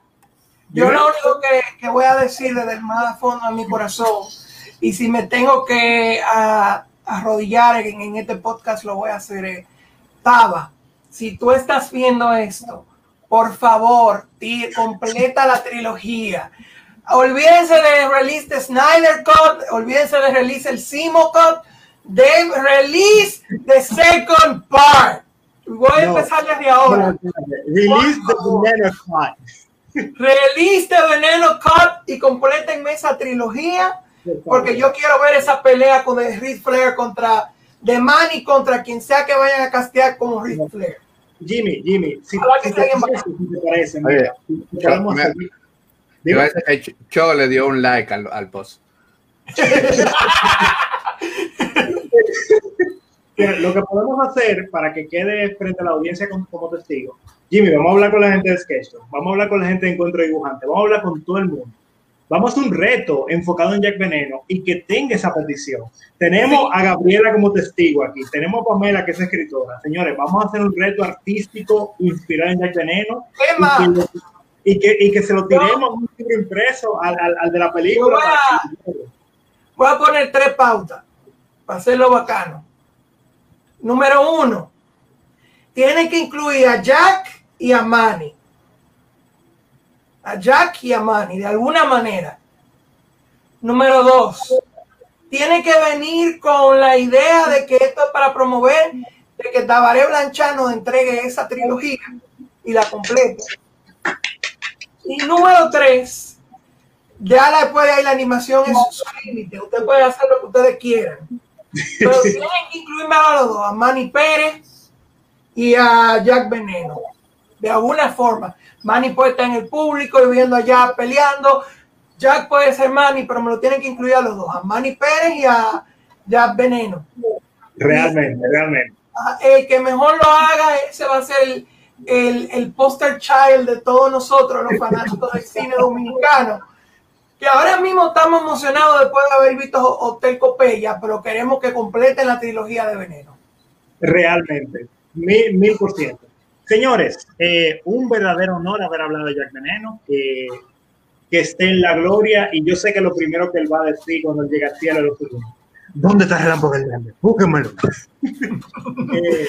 Yo lo único que, que voy a decir desde el más fondo de mi corazón, y si me tengo que a- arrodillar en, en este podcast, lo voy a hacer. Taba, si tú estás viendo esto, por favor, ti- completa la trilogía. Olvídense de release de Snyder Cut, olvídense de release el Simo Cut, de release the second part. Voy a No. empezar desde ahora. Release the Banana Cut. Release de Veneno Cut y complétenme esa trilogía porque yo quiero ver esa pelea con el Ric Flair contra The Man y contra quien sea que vayan a castear como Ric Flair. Jimmy, Jimmy, si, te, parece, si te parece, mira, podemos Ch- Cho le dio un like al, al post. Lo que podemos hacer para que quede frente a la audiencia como, como testigo, Jimmy, vamos a hablar con la gente de Sketch, vamos a hablar con la gente de Encuentro Dibujante, vamos a hablar con todo el mundo. Vamos a hacer un reto enfocado en Jack Veneno y que tenga esa petición. Tenemos a Gabriela como testigo aquí, tenemos a Pamela que es escritora. Señores, vamos a hacer un reto artístico inspirado en Jack Veneno. Y que, y que se lo tiremos un libro impreso al, al, al de la película. Voy a poner tres pautas para hacerlo bacano. Número uno, tiene que incluir a Jack y a Manny. A Jack y a Manny, de alguna manera. Número dos, tiene que venir con la idea de que esto es para promover de que Tabaré Blanchard nos entregue esa trilogía y la complete. Y número tres, ya después de ahí la animación es su límite. Usted puede hacer lo que ustedes quieran. Pero <laughs> tienen que incluirme a los dos, a Manny Pérez y a Jack Veneno. De alguna forma. Manny puede estar en el público y viendo allá peleando. Jack puede ser Manny, pero me lo tienen que incluir a los dos, a Manny Pérez y a Jack Veneno. Realmente, realmente. El que mejor lo haga, ese va a ser el, el, el poster child de todos nosotros, los fanáticos del cine dominicano. Que ahora mismo estamos emocionados después de haber visto Hotel Copeya, pero queremos que completen la trilogía de Veneno. Realmente, mil, mil por ciento. Señores, eh, un verdadero honor haber hablado de Jack Veneno, que, que esté en la gloria, y yo sé que lo primero que él va a decir cuando él llega al cielo es lo segundo. ¿Dónde está Relámpago el Grande? Búsquenmelo. <laughs> Eh,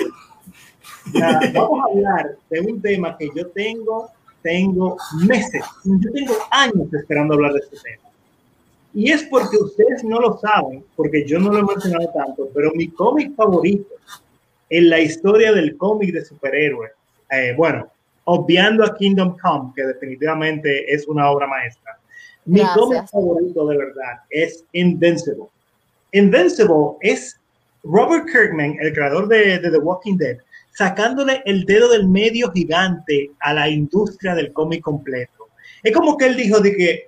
nada, vamos a hablar de un tema que yo tengo, tengo meses, yo tengo años esperando hablar de este tema. Y es porque ustedes no lo saben, porque yo no lo he mencionado tanto, pero mi cómic favorito en la historia del cómic de superhéroes, eh, bueno, obviando a Kingdom Come, que definitivamente es una obra maestra, mi Gracias. cómic favorito de verdad es Invincible. Invincible es Robert Kirkman, el creador de, de The Walking Dead, sacándole el dedo del medio gigante a la industria del cómic completo. Es como que él dijo de que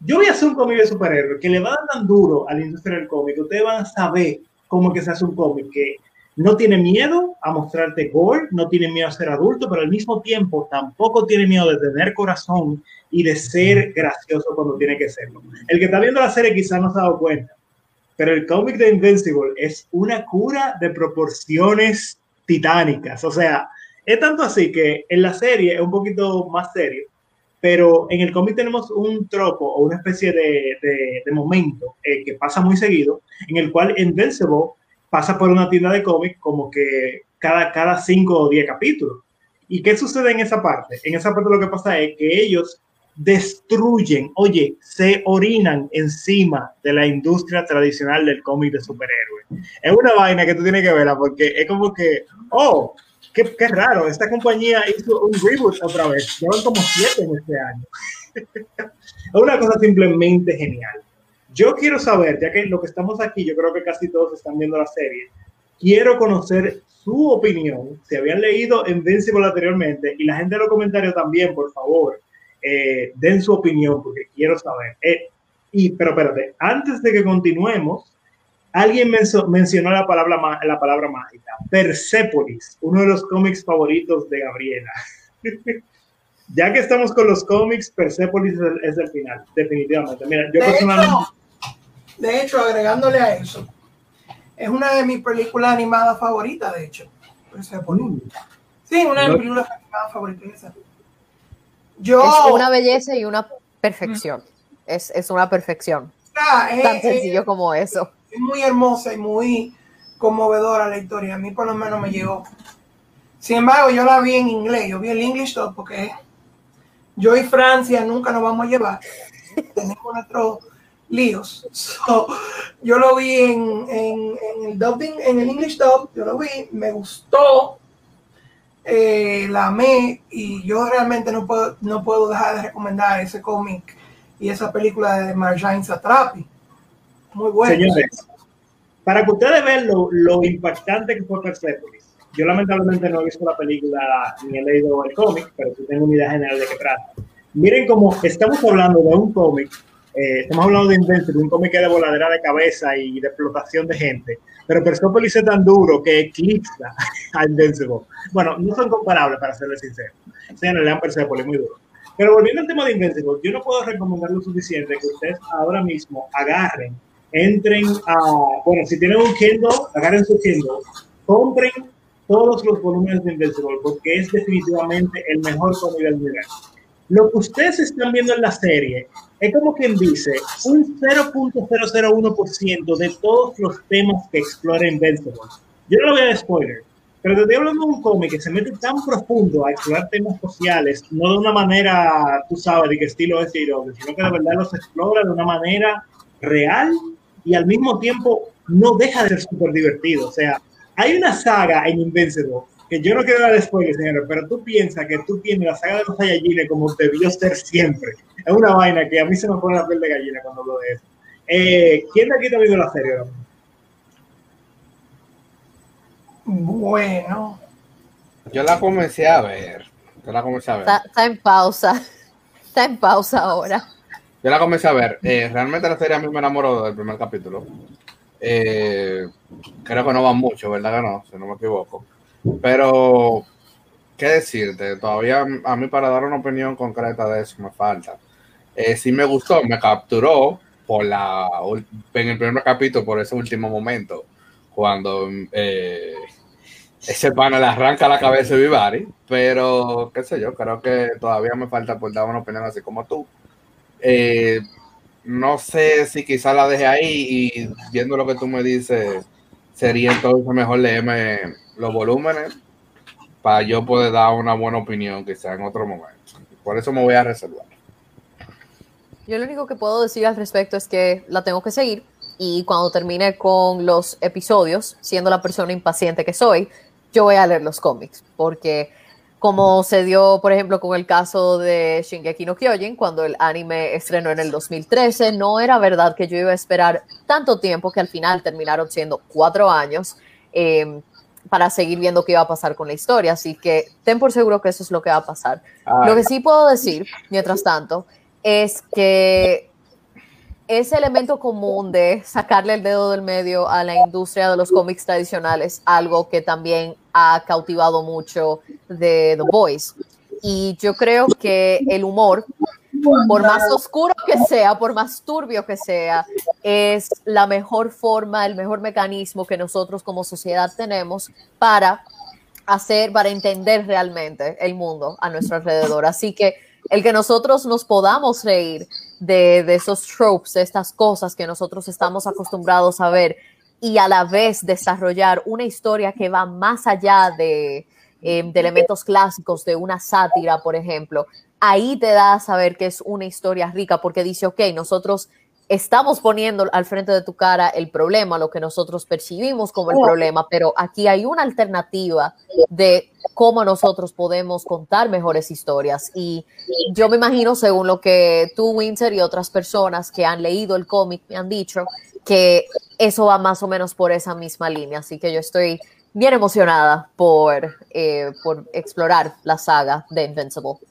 yo voy a hacer un cómic de superhéroes que le va a dar tan duro a la industria del cómic, ustedes van a saber cómo que se hace un cómic que no tiene miedo a mostrarte gore, no tiene miedo a ser adulto, pero al mismo tiempo tampoco tiene miedo de tener corazón y de ser gracioso cuando tiene que serlo. El que está viendo la serie quizás no se ha dado cuenta, pero el cómic de Invincible es una cura de proporciones titánicas. O sea, es tanto así que en la serie es un poquito más serio, pero en el cómic tenemos un tropo o una especie de, de, de momento eh, que pasa muy seguido, en el cual Invincible pasa por una tienda de cómics como que cada, cada cinco o diez capítulos. ¿Y qué sucede en esa parte? En esa parte lo que pasa es que ellos destruyen, oye, se orinan encima de la industria tradicional del cómic de superhéroes. Es una vaina que tú tienes que verla porque es como que, oh, qué, qué raro, esta compañía hizo un reboot otra vez. Llevan como siete en este año. <laughs> es una cosa simplemente genial. Yo quiero saber, ya que lo que estamos aquí, yo creo que casi todos están viendo la serie, quiero conocer su opinión, si habían leído Invincible anteriormente, y la gente en los comentarios también, por favor, eh, den su opinión, porque quiero saber. Eh, y, pero espérate, antes de que continuemos, alguien menso- mencionó la palabra, la palabra mágica, Persepolis, uno de los cómics favoritos de Gabriela. <laughs> ya que estamos con los cómics, Persepolis es el, es el final, definitivamente. Mira, yo De personalmente... hecho, de hecho, agregándole a eso, es una de mis películas animadas favoritas, de hecho. Persepolis. Sí, una de mis películas animadas favoritas. Yo, Es una belleza y una perfección. Es, es una perfección. ah, es- Tan es- sencillo como eso. es muy hermosa y muy conmovedora la historia. A mí por lo menos me llegó. Sin embargo, yo la vi en inglés. Yo vi el English Dub porque yo y Francia nunca nos vamos a llevar. <laughs> Tenemos nuestros líos. So, yo lo vi en, en, en el dubbing, en el English Dub. Yo lo vi, me gustó. Eh, la amé y yo realmente no puedo, no puedo dejar de recomendar ese cómic y esa película de Marjane Satrapi. Muy bueno. Señores, para que ustedes vean lo, lo impactante que fue Persepolis, yo lamentablemente no he visto la película ni he leído el cómic, pero sí tengo una idea general de qué trata. Miren cómo estamos hablando de un cómic, eh, estamos hablando de un cómic de voladera de cabeza y de explotación de gente, pero Persepolis es tan duro que eclipsa <laughs> a Invincible. Bueno, no son comparables, para serles sincero. Señores, lean Persepolis, muy duro. Pero volviendo al tema de Invincible, yo no puedo recomendar lo suficiente que ustedes ahora mismo agarren, entren a, bueno, si tienen un Kindle, agarren su Kindle, compren todos los volúmenes de Invincible, porque es definitivamente el mejor cómic del universo. Lo que ustedes están viendo en la serie es como quien dice un 0.001% de todos los temas que explora Invincible. Yo no lo voy a spoiler, pero te estoy hablando de un cómic que se mete tan profundo a explorar temas sociales, no de una manera, tú sabes, de qué estilo es sino que de verdad los explora de una manera real y al mismo tiempo no deja de ser súper divertido. O sea, hay una saga en Invincible que yo no quiero dar spoilers, señores, pero tú piensas que tú tienes la saga de los Saiyajines como debió ser siempre. Es una vaina que a mí se me pone la piel de gallina cuando hablo de eso. Eh, ¿Quién de aquí te ha visto la serie? Bueno. Yo la comencé a ver. Yo la comencé a ver. Está, en pausa. Está en pausa ahora. Yo la comencé a ver. Eh, realmente la serie a mí me enamoró del primer capítulo. Eh, creo que no va mucho, ¿verdad que no? Si no me equivoco. Pero, ¿qué decirte? Todavía a mí para dar una opinión concreta de eso me falta. Eh, sí me gustó, me capturó por la, en el primer capítulo, por ese último momento, cuando eh, ese pana le arranca la cabeza a Vivari, pero qué sé yo, creo que todavía me falta por dar una opinión así como tú. Eh, no sé si quizá la deje ahí y viendo lo que tú me dices, sería entonces mejor leerme los volúmenes para yo poder dar una buena opinión quizá en otro momento. Por eso me voy a reservar. Yo lo único que puedo decir al respecto es que la tengo que seguir y cuando termine con los episodios, siendo la persona impaciente que soy, yo voy a leer los cómics porque como se dio, por ejemplo, con el caso de Shingeki no Kyojin, cuando el anime estrenó en el 2013, no era verdad que yo iba a esperar tanto tiempo que al final terminaron siendo cuatro años. Eh, para seguir viendo qué iba a pasar con la historia. Así que ten por seguro que eso es lo que va a pasar. Lo que sí puedo decir, mientras tanto, es que ese elemento común de sacarle el dedo del medio a la industria de los cómics tradicionales, algo que también ha cautivado mucho de The Boys. Y yo creo que el humor por más oscuro que sea, por más turbio que sea, es la mejor forma, el mejor mecanismo que nosotros como sociedad tenemos para hacer, para entender realmente el mundo a nuestro alrededor. Así que el que nosotros nos podamos reír de, esos tropes, de estas cosas que nosotros estamos acostumbrados a ver y a la vez desarrollar una historia que va más allá de, eh, de elementos clásicos, de una sátira, por ejemplo, ahí te da a saber que es una historia rica porque dice, ok, nosotros estamos poniendo al frente de tu cara el problema, lo que nosotros percibimos como el problema, pero aquí hay una alternativa de cómo nosotros podemos contar mejores historias. Y yo me imagino, según lo que tú, Winter, y otras personas que han leído el cómic me han dicho, que eso va más o menos por esa misma línea. Así que yo estoy bien emocionada por, eh, por explorar la saga de Invincible.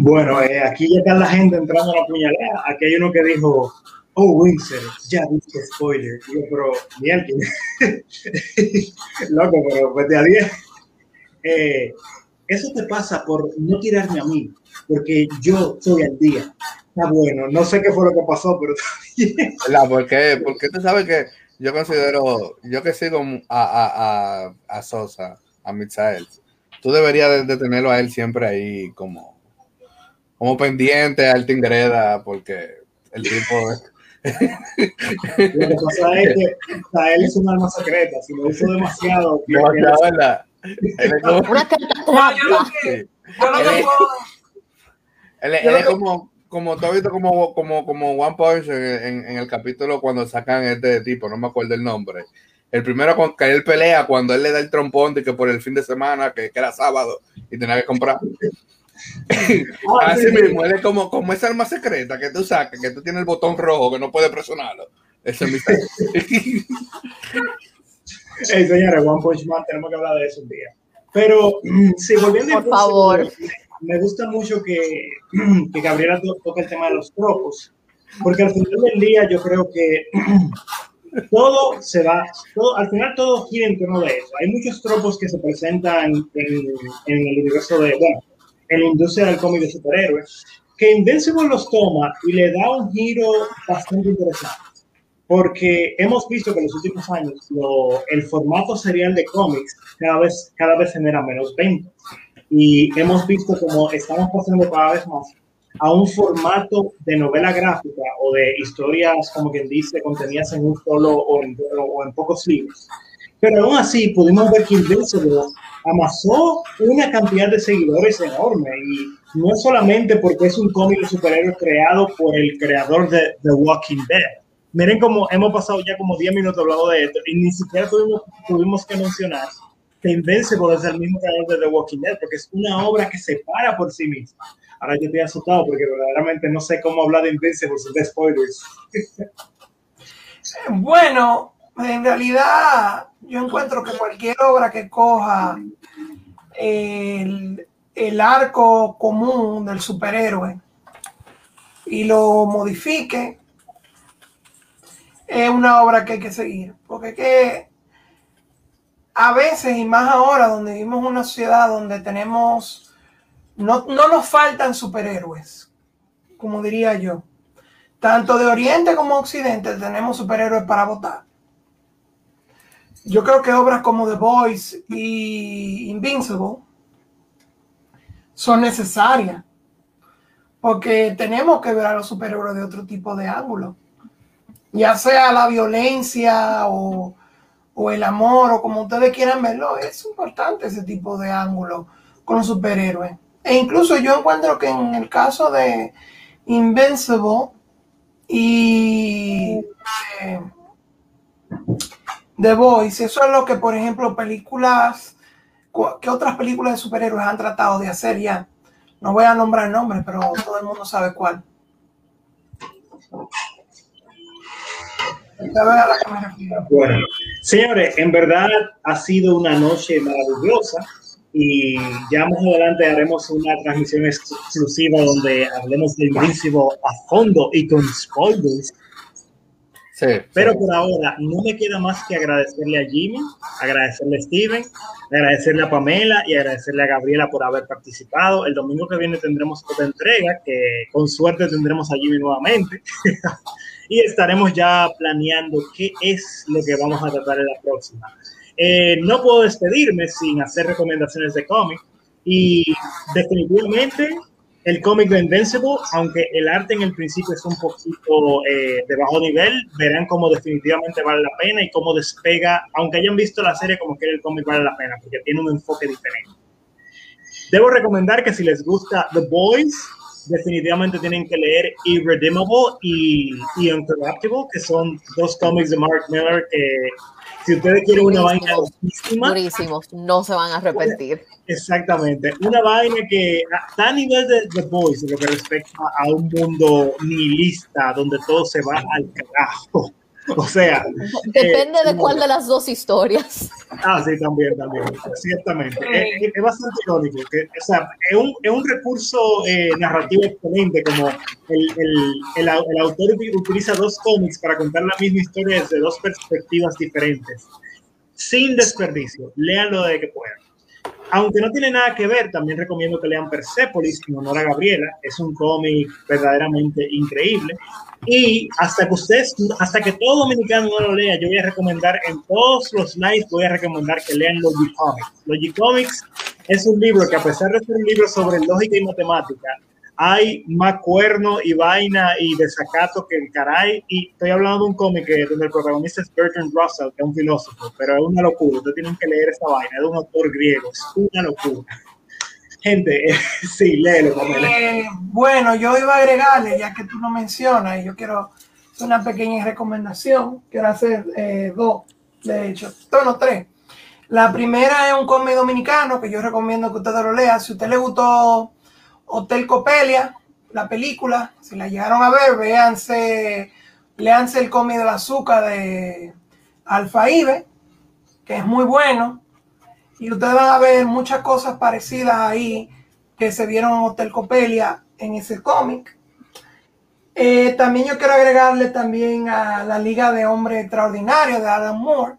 Bueno, eh, aquí ya está la gente entrando a la puñalada. Aquí hay uno que dijo, oh, Windsor, ya dije spoiler. Digo, pero, alguien. <laughs> Loco, pero pues de a 10. Eh, eso te pasa por no tirarme a mí, porque yo soy al día. Está bueno, no sé qué fue lo que pasó, pero está <laughs> porque, porque tú sabes que yo considero, yo que sigo a, a, a, a Sosa, a Mitzael, tú deberías de tenerlo a él siempre ahí como como pendiente a Altin Greda, porque el tipo. <laughs> lo que pasa es que a él es un alma secreta, si lo hizo demasiado. <laughs> Demasiado, ¿verdad? Él es como, Él, es como, como tú has visto como, como, como One Punch en, en, el capítulo cuando sacan este tipo, no me acuerdo el nombre. El primero con que él pelea cuando él le da el trompón de que por el fin de semana, que, que era sábado, y tenía que comprar. Ah, Así <laughs> mismo, él es como, como esa arma secreta que tú sacas, que tú tienes el botón rojo que no puedes presionarlo. Ese es mi Hey, <laughs> señores, One Punch Man, tenemos que hablar de eso un día. Pero, sí, volviendo Por favor. Me gusta mucho que, que Gabriela toque el tema de los tropos, porque al final del día yo creo que todo se va, todo, al final todo gira en torno de eso. Hay muchos tropos que se presentan en, en el universo de, bueno, en la industria del cómic de superhéroes, que Invincible los toma y le da un giro bastante interesante. Porque hemos visto que en los últimos años lo, el formato serial de cómics cada vez, cada vez genera menos ventas. Y hemos visto como estamos pasando cada vez más a un formato de novela gráfica o de historias, como quien dice, contenidas en un solo o en, o en pocos libros. Pero aún así pudimos ver que Invincible amasó una cantidad de seguidores enorme y no es solamente porque es un cómic de superhéroes creado por el creador de The Walking Dead. Miren cómo hemos pasado ya como 10 minutos hablando de esto y ni siquiera tuvimos, tuvimos que mencionar que Invincible es el mismo creador de The Walking Dead porque es una obra que se para por sí misma. Ahora yo estoy asustado porque verdaderamente no sé cómo hablar de Invincible sin spoilers. <laughs> Bueno, en realidad yo encuentro que cualquier obra que coja el, el arco común del superhéroe y lo modifique, es una obra que hay que seguir. Porque que a veces, y más ahora, donde vivimos una sociedad donde tenemos, no, no nos faltan superhéroes, como diría yo. Tanto de Oriente como Occidente tenemos superhéroes para votar. Yo creo que obras como The Boys y Invincible son necesarias porque tenemos que ver a los superhéroes de otro tipo de ángulo, ya sea la violencia o, el amor o como ustedes quieran verlo, es importante ese tipo de ángulo con los superhéroes. E incluso yo encuentro que en el caso de Invincible y The Voice. Eso es lo que, por ejemplo, películas, ¿qué otras películas de superhéroes han tratado de hacer ya? No voy a nombrar nombres, pero todo el mundo sabe cuál. Señores, en verdad ha sido una noche maravillosa y ya más adelante haremos una transmisión exclusiva donde hablemos del Invincible a fondo y con spoilers pero por ahora no me queda más que agradecerle a Jimmy, agradecerle a Steven, agradecerle a Pamela y agradecerle a Gabriela por haber participado. El domingo que viene tendremos otra entrega, que con suerte tendremos a Jimmy nuevamente. <laughs> y estaremos ya planeando qué es lo que vamos a tratar en la próxima. Eh, no puedo despedirme sin hacer recomendaciones de cómic. Y definitivamente el cómic de Invincible, aunque el arte en el principio es un poquito eh, de bajo nivel, verán cómo definitivamente vale la pena y cómo despega, aunque hayan visto la serie, como que el cómic vale la pena, porque tiene un enfoque diferente. Debo recomendar que si les gusta The Boys, definitivamente tienen que leer Irredeemable y, y Uncorruptible, que son dos cómics de Mark Miller que si ustedes quieren una vaina durísimos, no se van a arrepentir. Exactamente, una vaina que está a nivel de The Boys, lo que respecta a un mundo nihilista donde todo se va al carajo. O sea, depende de eh, cuál de las dos historias. Ah, sí, también, también, ciertamente. Es, bastante irónico. Que, o sea, es un, es un recurso eh, narrativo excelente, como el, el, el, el, autor utiliza dos cómics para contar la misma historia desde dos perspectivas diferentes, sin desperdicio. Léanlo de que puedan. Aunque no tiene nada que ver, también recomiendo que lean Persepolis en honor a Gabriela. Es un cómic verdaderamente increíble. Y hasta que ustedes, hasta que todo dominicano no lo lea, yo voy a recomendar en todos los lives, voy a recomendar que lean Logicomics. Logicomics es un libro que a pesar de ser un libro sobre lógica y matemática, hay más cuerno y vaina y desacato que el caray. Y estoy hablando de un cómic donde el protagonista es Bertrand Russell, que es un filósofo, pero es una locura. Ustedes tienen que leer esta vaina, es de un autor griego, es una locura. <laughs> Eh, Bueno, yo iba a agregarle, ya que tú lo mencionas, y yo quiero hacer una pequeña recomendación. Quiero hacer eh, dos, de hecho, bueno, tres. La primera es un cómic dominicano que yo recomiendo que ustedes lo lean. Si a usted le gustó Hotel Copelia, la película, si la llegaron a ver, véanse, leanse el cómic del azúcar de Alfa Ibe, que es muy bueno. Y ustedes van a ver muchas cosas parecidas ahí que se vieron en Hotel Copelia en ese cómic. Eh, también yo quiero agregarle también a la Liga de Hombres Extraordinarios de Adam Moore,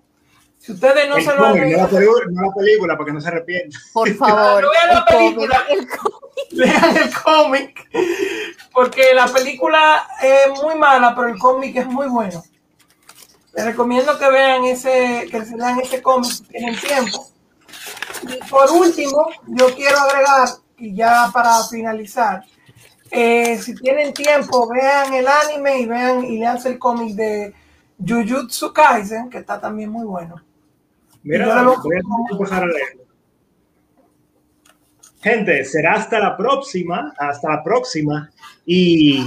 Si ustedes no El se lo han cómic, no, la película, no la película, para que no se arrepientan. Por <laughs> favor. No vean la el cómic, película. el cómic. lean el cómic, porque la película es muy mala, pero el cómic es muy bueno. Les recomiendo que vean ese, que se lean ese cómic si tienen tiempo. Y por último, yo quiero agregar, y ya para finalizar, eh, si tienen tiempo, vean el anime y vean y leanse el cómic de Jujutsu Kaisen, que está también muy bueno. Mira, lo- voy a empezar a leerlo. Gente, será hasta la próxima, hasta la próxima. Y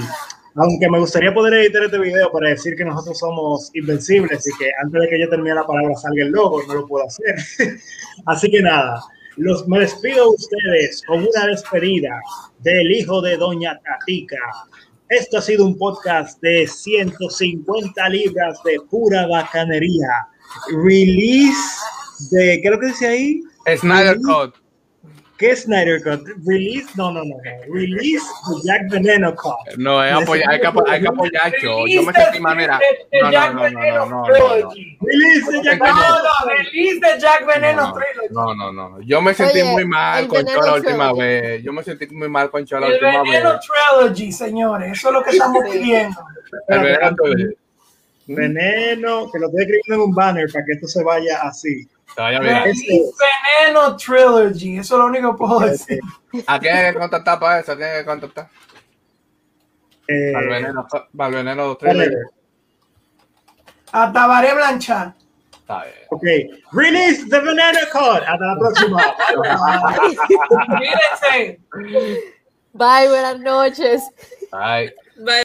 aunque me gustaría poder editar este video para decir que nosotros somos invencibles y que antes de que yo termine la palabra salga el logo, no lo puedo hacer. <laughs> Así que nada, los, me despido de ustedes con una despedida del hijo de Doña Tatica. Esto ha sido un podcast de 150 libras de pura bacanería. Release de, ¿qué es lo que dice ahí? Snyder Cut. ¿Qué es Snyder Cut? Release, no, no, no. Release de Jack Veneno Cut. No, hay, apoya- hay que, hay que apoyar yo. Yo me sentí más, mira. No, no, no, no, Veneno no, no, no, no. Trilogy. Release de Jack No, No, Veneno. no, release de Jack Veneno No, Trilogy. No, no, no. Yo me sentí Oye, muy mal el con Veneno Cho la última vez. Yo me sentí muy mal con Cho la El última Veneno vez. Trilogy, señores. Eso es lo que estamos pidiendo. El Veneno Trilogy. Veneno, que lo estoy escribiendo en un banner para que esto se vaya así. Te vaya bien. Release Veneno Trilogy. Eso es lo único que puedo decir. ¿A quién hay que contactar para eso? ¿A quién hay que contactar? Eh, Para el veneno, para el veneno Trilogy. A Tabaré. Está bien. ok, release the Veneno Cut. Hasta la próxima. <laughs> Cuídense. Bye, buenas noches. Bye.